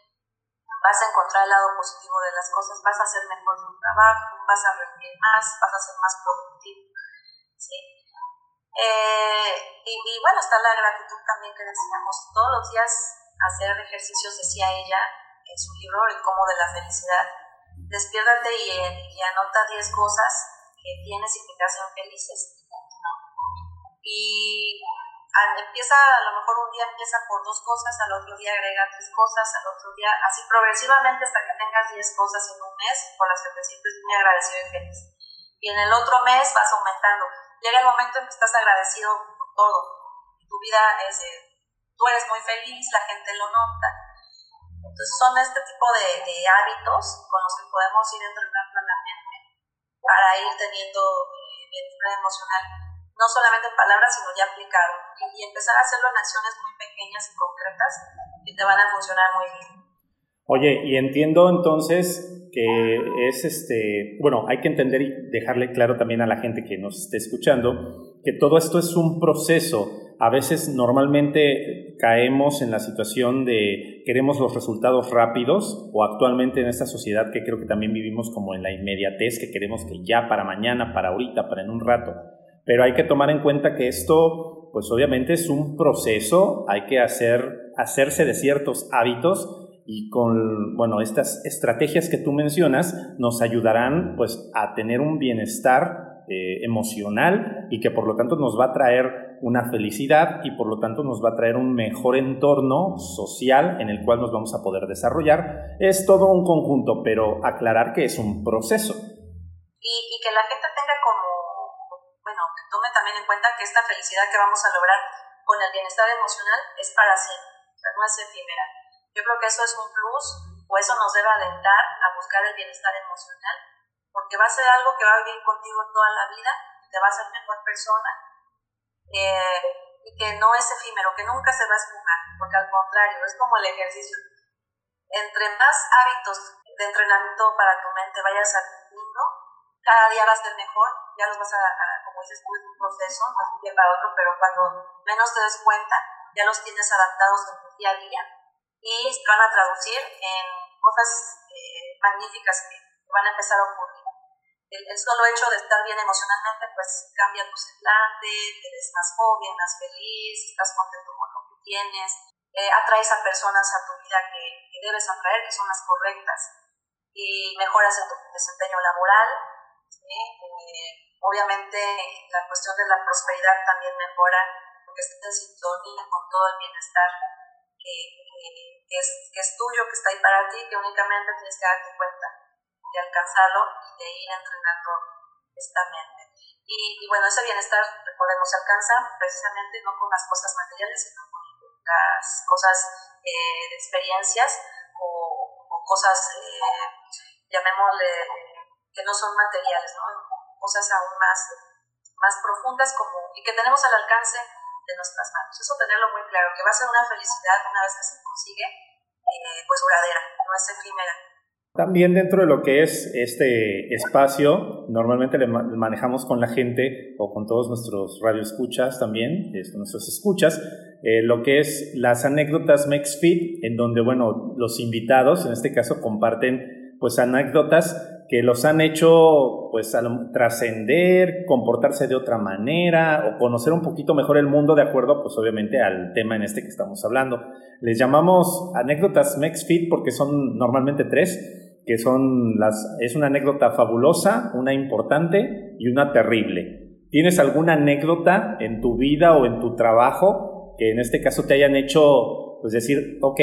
vas a encontrar el lado positivo de las cosas, vas a hacer mejor tu trabajo, vas a rendir más, vas a ser más productivo. ¿sí? Eh, y, y, bueno, está la gratitud también que decíamos, todos los días hacer ejercicios, decía ella en su libro, El cómo de la felicidad. Despiértate y, y anota 10 cosas que tienes y que te hacen felices. Y empieza, a lo mejor un día empieza por dos cosas, al otro día agrega tres cosas, al otro día, así progresivamente hasta que tengas diez cosas en un mes por las que te sientes muy agradecido y feliz. Y en el otro mes vas aumentando. Llega el momento en que estás agradecido por todo. Tu vida es, tú eres muy feliz, la gente lo nota. Entonces son este tipo de, de hábitos con los que podemos ir entrenando a la mente para ir teniendo eh, bienestar emocional no solamente en palabras, sino ya aplicado. Y, empezar a hacerlo en acciones muy pequeñas y concretas que te van a funcionar muy bien. Oye, y entiendo entonces que es este, bueno, hay que entender y dejarle claro también a la gente que nos esté escuchando que todo esto es un proceso. A veces normalmente caemos en la situación de queremos los resultados rápidos o actualmente en esta sociedad que creo que también vivimos como en la inmediatez, que queremos que ya para mañana, para ahorita, para en un rato. Pero hay que tomar en cuenta que esto, pues obviamente es un proceso, hay que hacer, hacerse de ciertos hábitos y con, bueno, estas estrategias que tú mencionas nos ayudarán pues a tener un bienestar eh, emocional y que por lo tanto nos va a traer una felicidad y por lo tanto nos va a traer un mejor entorno social en el cual nos vamos a poder desarrollar. Es todo un conjunto, pero aclarar que es un proceso. Y, y que la gente tenga tome también en cuenta que esta felicidad que vamos a lograr con el bienestar emocional es para siempre, no es efímera. Yo creo que eso es un plus o eso nos debe alentar a buscar el bienestar emocional, porque va a ser algo que va a vivir contigo toda la vida, te va a hacer mejor persona eh, y que no es efímero, que nunca se va a esfumar, porque al contrario, es como el ejercicio. Entre más hábitos de entrenamiento para tu mente vayas adquiriendo, cada día va a ser mejor, ya los vas a como dices es un proceso, no es un día para otro, pero cuando menos te des cuenta, ya los tienes adaptados en tu día a día y se van a traducir en cosas eh, magníficas que van a empezar a ocurrir. El, solo hecho de estar bien emocionalmente, pues cambia tu semblante, te ves más joven, más feliz, estás contento con lo que tienes, eh, atraes a personas a tu vida que, que debes atraer, que son las correctas, y mejoras en tu desempeño laboral. ¿sí? Eh, Obviamente la cuestión de la prosperidad también mejora porque estás en sintonía con todo el bienestar que, que, es, que es tuyo, que está ahí para ti, que únicamente tienes que darte cuenta de alcanzarlo y de ir entrenando esta mente. Y, bueno, ese bienestar, recordemos, se alcanza precisamente no con las cosas materiales, sino con las cosas eh, de experiencias o, o cosas, eh, llamémosle, que no son materiales, ¿no? cosas aún más, más profundas como, y que tenemos al alcance de nuestras manos. Eso tenerlo muy claro, que va a ser una felicidad una vez que se consigue, eh, pues duradera, no es efímera. También dentro de lo que es este espacio, normalmente le manejamos con la gente o con todos nuestros radioescuchas también, nuestros escuchas, eh, lo que es las anécdotas MexFit, en donde, bueno, los invitados, en este caso, comparten pues anécdotas que los han hecho pues trascender, comportarse de otra manera o conocer un poquito mejor el mundo de acuerdo pues obviamente al tema en este que estamos hablando. Les llamamos anécdotas MexFit porque son normalmente tres, que son las es una anécdota fabulosa, una importante y una terrible. ¿Tienes alguna anécdota en tu vida o en tu trabajo que en este caso te hayan hecho pues decir, ok,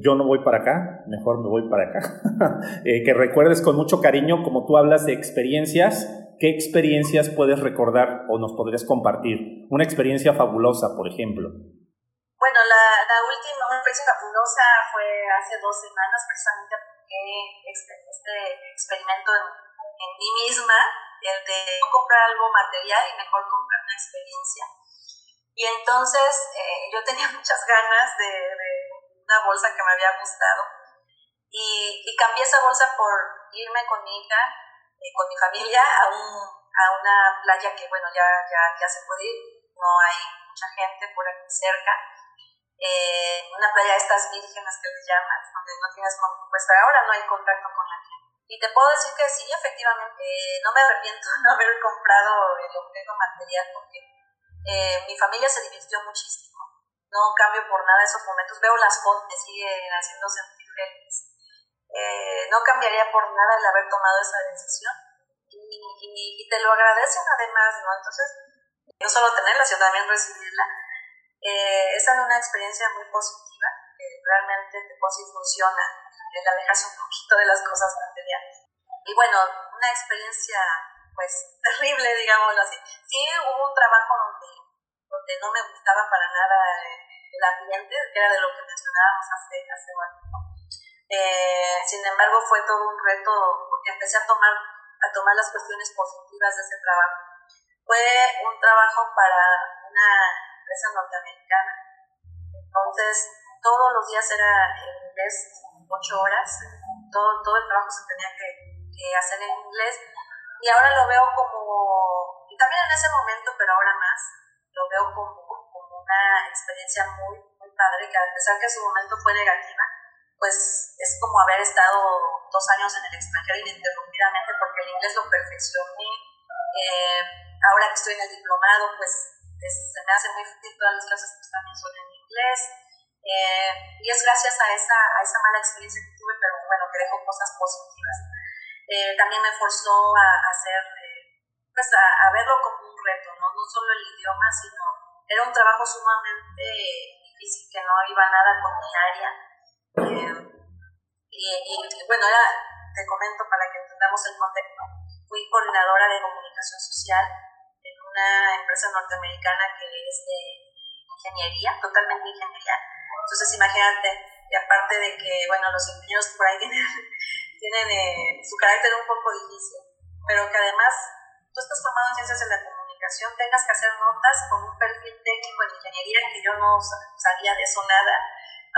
yo no voy para acá, mejor me voy para acá. <laughs> Eh, que recuerdes con mucho cariño, como tú hablas de experiencias, ¿qué experiencias puedes recordar o nos podrías compartir? Una experiencia fabulosa, por ejemplo. Bueno, la, la última experiencia fabulosa fue hace dos semanas, precisamente porque este, este experimento en, en mí misma, el de no comprar algo material y mejor comprar una experiencia y entonces eh, yo tenía <laughs> muchas ganas de, una bolsa que me había gustado y, y, cambié esa bolsa por irme con mi hija, eh, con mi familia, a, un, a una playa que, bueno, ya, ya, ya se puede ir, no hay mucha gente por aquí cerca. Eh, una playa de estas vírgenes que les llaman, donde no tienes, pues ahora no hay contacto con la gente. Y te puedo decir que sí, efectivamente, no me arrepiento <laughs> de no haber comprado el objeto material porque eh, mi familia se divirtió muchísimo. No cambio por nada esos momentos. Veo las fotos, me siguen haciendo sentir feliz. Eh, no cambiaría por nada el haber tomado esa decisión. Y, te lo agradecen además, ¿no? Entonces, no solo tenerla, sino también recibirla. Eh, esa es una experiencia muy positiva, realmente por si funciona, el alejarse un poquito de las cosas materiales. Y bueno, una experiencia pues <laughs> terrible, digámoslo así. Sí hubo un trabajo donde, donde no me gustaba para nada el ambiente, que era de lo que mencionábamos hace, hace. Eh, sin embargo, fue todo un reto porque empecé a tomar, a tomar las cuestiones positivas de ese trabajo. Fue un trabajo para una empresa norteamericana. Entonces, todos los días era en inglés, ocho horas. Todo, todo el trabajo se tenía que hacer en inglés. Y ahora lo veo como, y también en ese momento, pero ahora más, lo veo como, como una experiencia muy, muy padre, que a pesar que su momento fue negativa, pues es como haber estado dos años en el extranjero ininterrumpidamente porque el inglés lo perfeccioné. Eh, ahora que estoy en el diplomado, pues se me hace muy fácil, todas las clases pues también son en inglés. Eh, y es gracias a esa, a esa mala experiencia que tuve, pero bueno, que dejó cosas positivas. Eh, también me forzó a, hacer, pues a, a, verlo como un reto, ¿no? no solo el idioma, sino era un trabajo sumamente difícil que no iba nada con mi área. Eh, y, y, bueno, era, te comento para que entendamos el contexto, fui coordinadora de comunicación social en una empresa norteamericana que es de ingeniería, totalmente ingeniería. Entonces imagínate, y aparte de que, bueno, los ingenieros por ahí <laughs> tienen, tienen eh, su carácter un poco difícil, pero que además tú estás formado en ciencias de la comunicación, tengas que hacer notas con un perfil técnico en ingeniería que yo no sabía de eso nada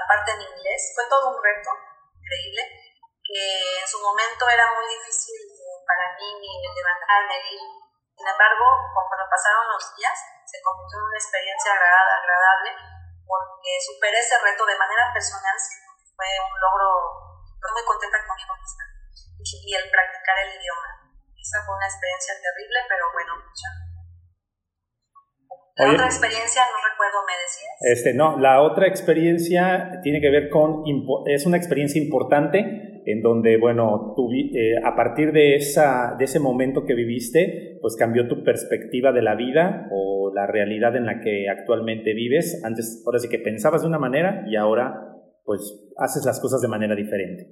aparte en inglés. Fue todo un reto increíble, que en su momento era muy difícil eh, para mí levantarme, ir. Sin embargo, conforme pasaron los días, se convirtió en una experiencia agradable, porque superé ese reto de manera personal, fue un logro, estoy muy contenta conmigo misma, y el practicar el idioma. Esa fue una experiencia terrible, pero bueno, mucha la otra experiencia, no recuerdo, me decías. Este, no, la otra experiencia tiene que ver con, es una experiencia importante en donde, bueno, tú, eh, a partir de, esa, de ese momento que viviste, pues cambió tu perspectiva de la vida o la realidad en la que actualmente vives. Antes, ahora sí que pensabas de una manera y ahora, pues, haces las cosas de manera diferente.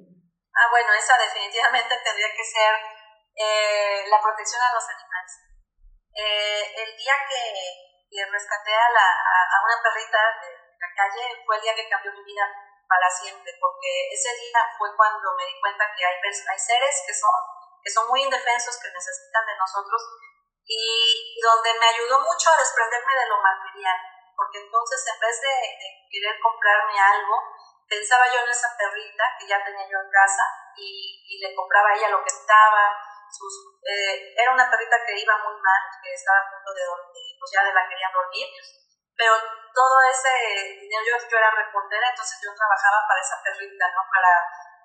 Ah, bueno, esa definitivamente tendría que ser eh, la protección a los animales. Eh, el día que le rescaté a, la, a, una perrita de la calle, fue el día que cambió mi vida para siempre, porque ese día fue cuando me di cuenta que hay, hay seres que son, que son muy indefensos, que necesitan de nosotros, y, donde me ayudó mucho a desprenderme de lo material, porque entonces en vez de, querer comprarme algo, pensaba yo en esa perrita que ya tenía yo en casa y, y le compraba a ella lo que estaba, sus, eh, era una perrita que iba muy mal, que estaba a punto de dormir, pues ya de la querían dormir, pero todo ese dinero, yo, yo era reportera, entonces yo trabajaba para esa perrita, ¿no? Para,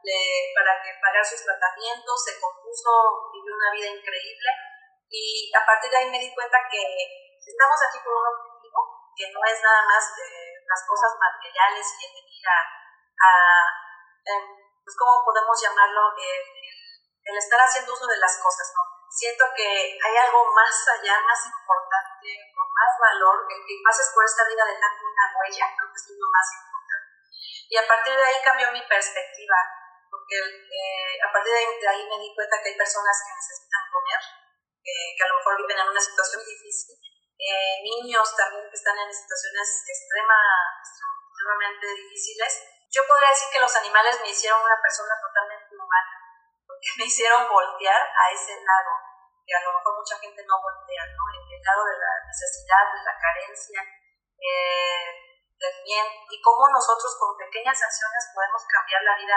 le, para que pagar sus tratamientos, se compuso, vivió una vida increíble y a partir de ahí me di cuenta que estamos aquí por un objetivo, que no es nada más de las cosas materiales el venir a, em, pues, ¿cómo podemos llamarlo? el estar haciendo uso de las cosas, ¿no? Siento que hay algo más allá, más importante, con más valor, el que pases por esta vida dejando una huella, creo que es lo más importante. Y a partir de ahí cambió mi perspectiva, porque eh, a partir de ahí, me di cuenta que hay personas que necesitan comer, que a lo mejor viven en una situación difícil, eh, niños también que están en situaciones extrema, extremadamente difíciles. Yo podría decir que los animales me hicieron una persona totalmente humana que me hicieron voltear a ese lado, que a lo mejor mucha gente no voltea, ¿no? El, lado de la necesidad, de la carencia, eh, del bien, y cómo nosotros con pequeñas acciones podemos cambiar la vida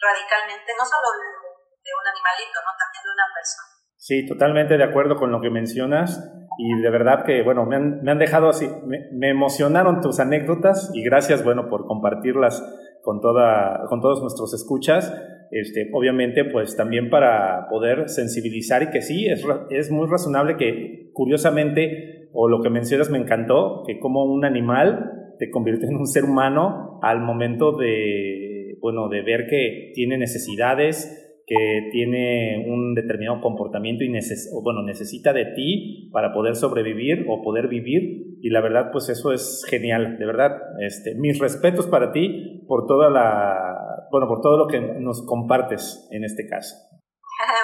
radicalmente, no solo de, de un animalito, ¿no? También de una persona. Sí, totalmente de acuerdo con lo que mencionas y de verdad que, bueno, me han, dejado así, me, me, emocionaron tus anécdotas y gracias, bueno, por compartirlas con, toda, con todos nuestros escuchas. Este, obviamente, pues también para poder sensibilizar y que sí, es, es muy razonable que curiosamente, o lo que mencionas me encantó, que como un animal te convierte en un ser humano al momento de, bueno, de ver que tiene necesidades, que tiene un determinado comportamiento y neces bueno, necesita de ti para poder sobrevivir o poder vivir. Y la verdad, pues eso es genial, de verdad. Este, mis respetos para ti por toda la, bueno, por todo lo que nos compartes en este caso. <laughs>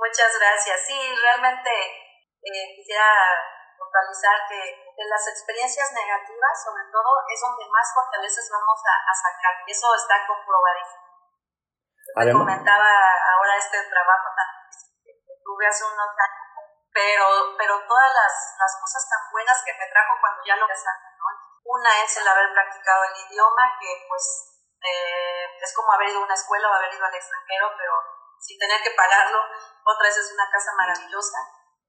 Muchas gracias. Sí, realmente eh, quisiera puntualizar que de las experiencias negativas, sobre todo, es donde más fortalezas vamos a, a sacar. Eso está comprobadísimo. Te comentaba ahora este trabajo tan que tuve hace unos años, pero, pero todas las, las cosas tan buenas que me trajo cuando ya lo desarrollé, ¿no? Una es el haber practicado el idioma, que pues eh, es como haber ido a una escuela o haber ido al extranjero, pero sin tener que pagarlo. Otra es una casa maravillosa.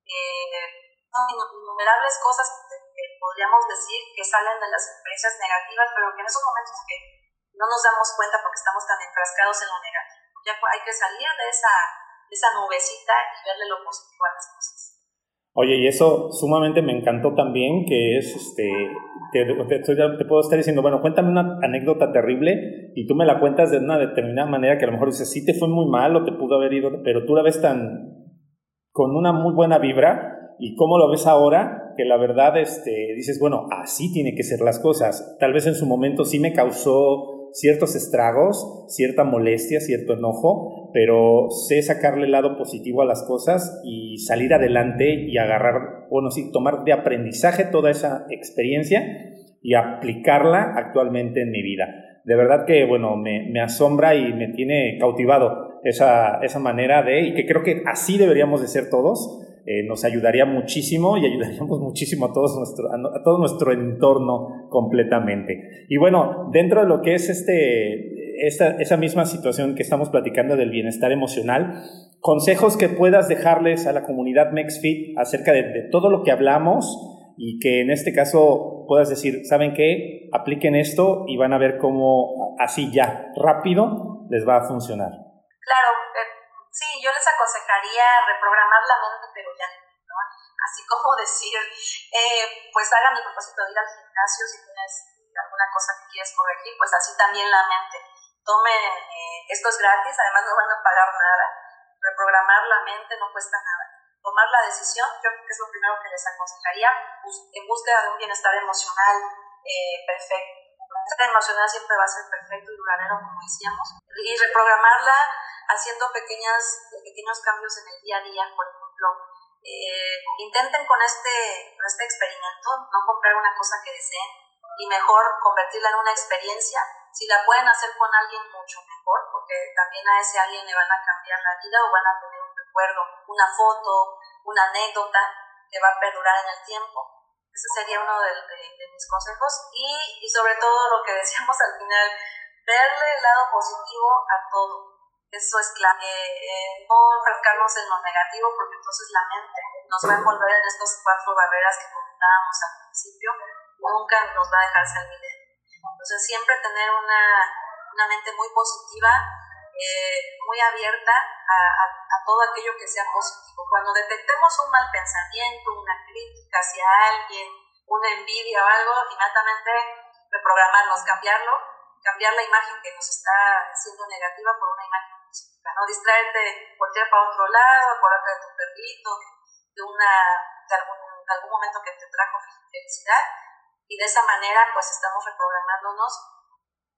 Eh, innumerables cosas que, podríamos decir que salen de las experiencias negativas, pero que en esos momentos que no nos damos cuenta porque estamos tan enfrascados en lo negativo. Ya hay que salir de esa, de esa nubecita y verle lo positivo a las cosas. Oye, y eso sumamente me encantó también, que es, este, te, te, puedo estar diciendo, bueno, cuéntame una anécdota terrible y tú me la cuentas de una determinada manera que a lo mejor dices, sí te fue muy mal o te pudo haber ido, pero tú la ves tan, con una muy buena vibra y cómo lo ves ahora, que la verdad este, dices, bueno, así tiene que ser las cosas. Tal vez en su momento sí me causó ciertos estragos, cierta molestia, cierto enojo, pero sé sacarle el lado positivo a las cosas y salir adelante y agarrar, bueno, sí, tomar de aprendizaje toda esa experiencia y aplicarla actualmente en mi vida. De verdad que, bueno, me, asombra y me tiene cautivado esa, esa manera de, y que creo que así deberíamos de ser todos, eh, nos ayudaría muchísimo y ayudaríamos <laughs> muchísimo a, todos nuestro, a, todo nuestro entorno completamente. Y bueno, dentro de lo que es este, esta, esa misma situación que estamos platicando del bienestar emocional, consejos que puedas dejarles a la comunidad MexFit acerca de, de todo lo que hablamos y que en este caso puedas decir, ¿saben qué? Apliquen esto y van a ver cómo así ya, rápido, les va a funcionar. Claro, Sí, yo les aconsejaría reprogramar la mente, pero ya ¿no? Así como <laughs> decir, eh, pues hagan el propósito de ir al gimnasio si tienes alguna cosa que quieres corregir, pues así también la mente. Tomen, eh, esto es gratis, además no van a pagar nada. Reprogramar la mente no cuesta nada. Tomar la decisión, yo creo que es lo primero que les aconsejaría, en búsqueda de un bienestar emocional eh, perfecto. Emocional siempre va a ser perfecto y duradero, como decíamos. Y reprogramarla haciendo pequeñas, pequeños cambios en el día a día, por ejemplo. Eh, intenten con este, con este experimento no comprar una cosa que deseen y mejor convertirla en una experiencia. Si la pueden hacer con alguien, mucho mejor, porque también a ese alguien le van a cambiar la vida o van a tener un recuerdo, una foto, una anécdota que va a perdurar en el tiempo. Ese sería uno de, de mis consejos. Y, y sobre todo lo que <laughs> decíamos al final, verle el lado positivo a todo eso es clave. Eh, no enfrascarnos en lo negativo porque entonces la mente nos va a envolver en estas cuatro barreras que comentábamos al principio. Nunca nos va a dejar salir de Entonces siempre tener una, una mente muy positiva, muy abierta a, todo aquello que sea positivo. Cuando detectemos un mal pensamiento, una crítica hacia alguien, una envidia o algo, inmediatamente reprogramarnos, cambiarlo, cambiar la imagen que nos está siendo negativa por una imagen no distraerte, voltear para otro lado, acordarte de tu perrito, de, una, de algún, algún momento que te trajo felicidad, y de esa manera pues estamos reprogramándonos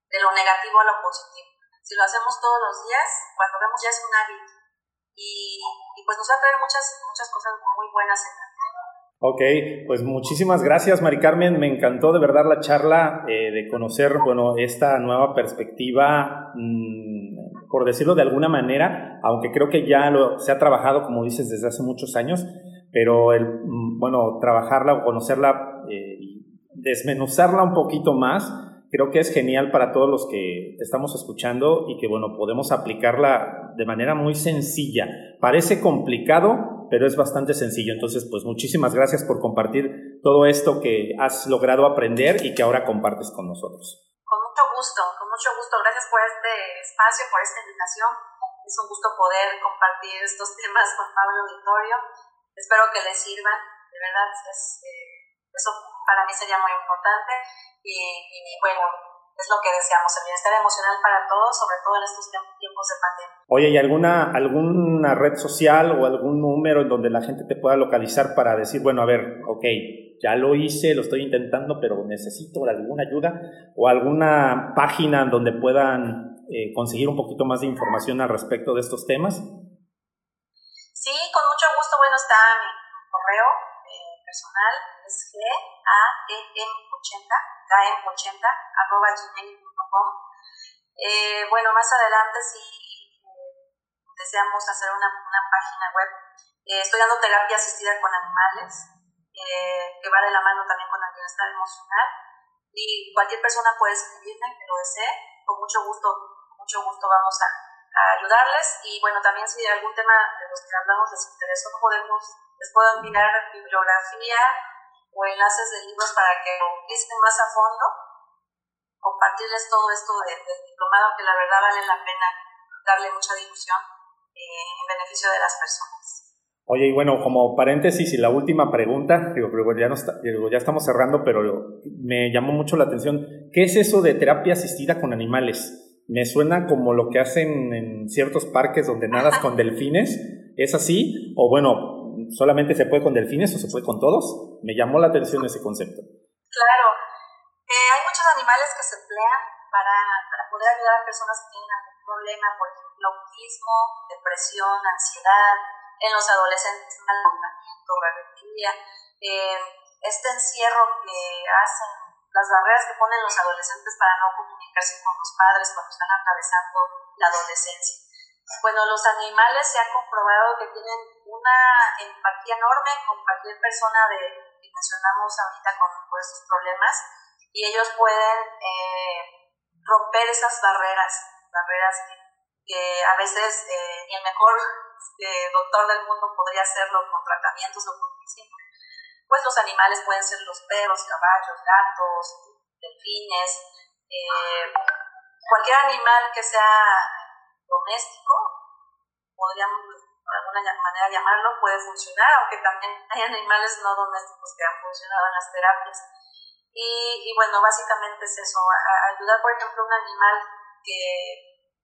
de lo negativo a lo positivo. Si lo hacemos todos los días, cuando vemos ya es un hábito, y, y pues nos va a traer muchas, muchas cosas muy buenas en la Ok, pues muchísimas gracias, Mari Carmen. Me encantó de verdad la charla, eh, de conocer, bueno, esta nueva perspectiva, mmm, por decirlo de alguna manera, aunque creo que ya lo, se ha trabajado, como dices, desde hace muchos años, pero el, mm, bueno, trabajarla o conocerla eh, desmenuzarla un poquito más, creo que es genial para todos los que estamos escuchando y que, bueno, podemos aplicarla de manera muy sencilla. Parece complicado, pero es bastante sencillo. Entonces, pues muchísimas gracias por compartir todo esto que has logrado aprender y que ahora compartes con nosotros. Con mucho gusto, con mucho gusto. Gracias por este espacio, por esta invitación. Es un gusto poder compartir estos temas con Pablo Auditorio. Espero que les sirvan. De verdad, es, eh, eso para mí sería muy importante. Y, y bueno, es lo que deseamos, el bienestar emocional para todos, sobre todo en estos tiempos de pandemia. Oye, ¿y alguna, alguna red social o algún número en donde la gente te pueda localizar para decir, bueno, a ver, ok, ya lo hice, lo estoy intentando, pero necesito alguna ayuda? ¿O alguna página donde puedan eh, conseguir un poquito más de información al respecto de estos temas? Sí, con mucho gusto. Bueno, está mi personal, es gaem80, gaem80, arroba gmail.com. Eh, bueno, más adelante si deseamos hacer una, una página web. estoy dando terapia asistida con animales, que va de la mano también con el bienestar emocional. Y cualquier persona puede escribirme que lo desee. Con mucho gusto, mucho gusto vamos a, ayudarles. Y bueno, también si algún tema de los que hablamos les interesó, podemos, les puedo enviar bibliografía o enlaces de libros para que lo visiten más a fondo, compartirles todo esto del diplomado que la verdad vale la pena darle mucha difusión eh, en beneficio de las personas. Oye, y bueno, como paréntesis y la última pregunta, digo, ya, no está, ya estamos cerrando, pero me llamó mucho la atención. ¿Qué es eso de terapia asistida con animales? Me suena como lo que hacen en ciertos parques donde nadas con <laughs> delfines. ¿Es así? O bueno, ¿solamente se puede con delfines o se puede con todos? Me llamó la atención ese concepto. Claro. Eh, hay muchos animales que se emplean para, para poder ayudar a personas que tienen algún problema, por ejemplo, autismo, depresión, ansiedad, en los adolescentes, comportamiento, rebeldía, eh, este encierro que hacen, las barreras que ponen los adolescentes para no comunicarse con los padres cuando están atravesando la adolescencia. Bueno, los animales se ha comprobado que tienen una empatía enorme con cualquier persona de, que mencionamos ahorita con, estos problemas y ellos pueden eh, romper esas barreras, barreras que, a veces eh, ni el mejor doctor del mundo podría hacerlo con tratamientos o con medicina, pues los animales pueden ser los perros, caballos, gatos, delfines, eh, cualquier animal que sea doméstico, podríamos de alguna manera llamarlo, puede funcionar, aunque también <laughs> hay animales no domésticos que han funcionado en las terapias. Y, y bueno, básicamente es eso, ayudar por ejemplo a un animal que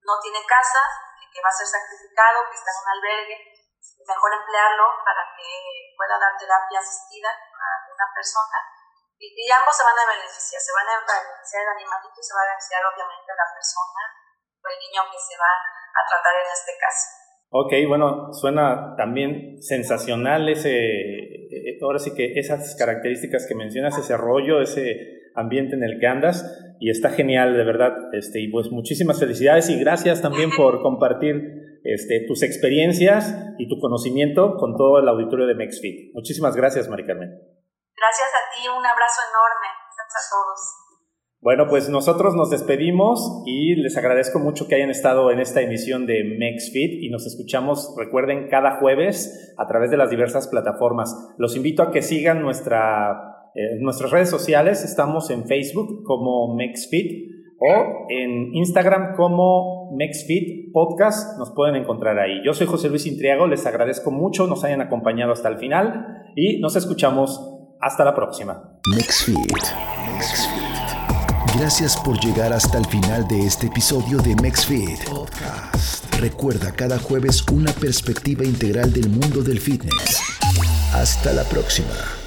no tiene casa, que va a ser sacrificado, que está en un albergue, mejor emplearlo para que pueda dar terapia asistida a una persona y, ambos se van a beneficiar, se van a beneficiar el animalito y se va a beneficiar obviamente la persona o el niño que se va a tratar en este caso. Ok, bueno, suena también sensacional ese, eh, ahora sí que esas características que mencionas, ese rollo, ese ambiente en el que andas y está genial, de verdad. Este, y pues muchísimas felicidades y gracias también por compartir este, tus experiencias y tu conocimiento con todo el auditorio de MexFit. Muchísimas gracias, Mari Carmen. Gracias a ti, un abrazo enorme. Gracias a todos. Bueno, pues nosotros nos despedimos y les agradezco mucho que hayan estado en esta emisión de MexFit y nos escuchamos, recuerden, cada jueves a través de las diversas plataformas. Los invito a que sigan nuestra en nuestras redes sociales estamos en Facebook como MexFit o en Instagram como MexFit Podcast. Nos pueden encontrar ahí. Yo soy José Luis Intriago, les agradezco mucho, nos hayan acompañado hasta el final y nos escuchamos hasta la próxima. MexFit. Gracias por llegar hasta el final de este episodio de MexFit Podcast. Recuerda cada jueves una perspectiva integral del mundo del fitness. Hasta la próxima.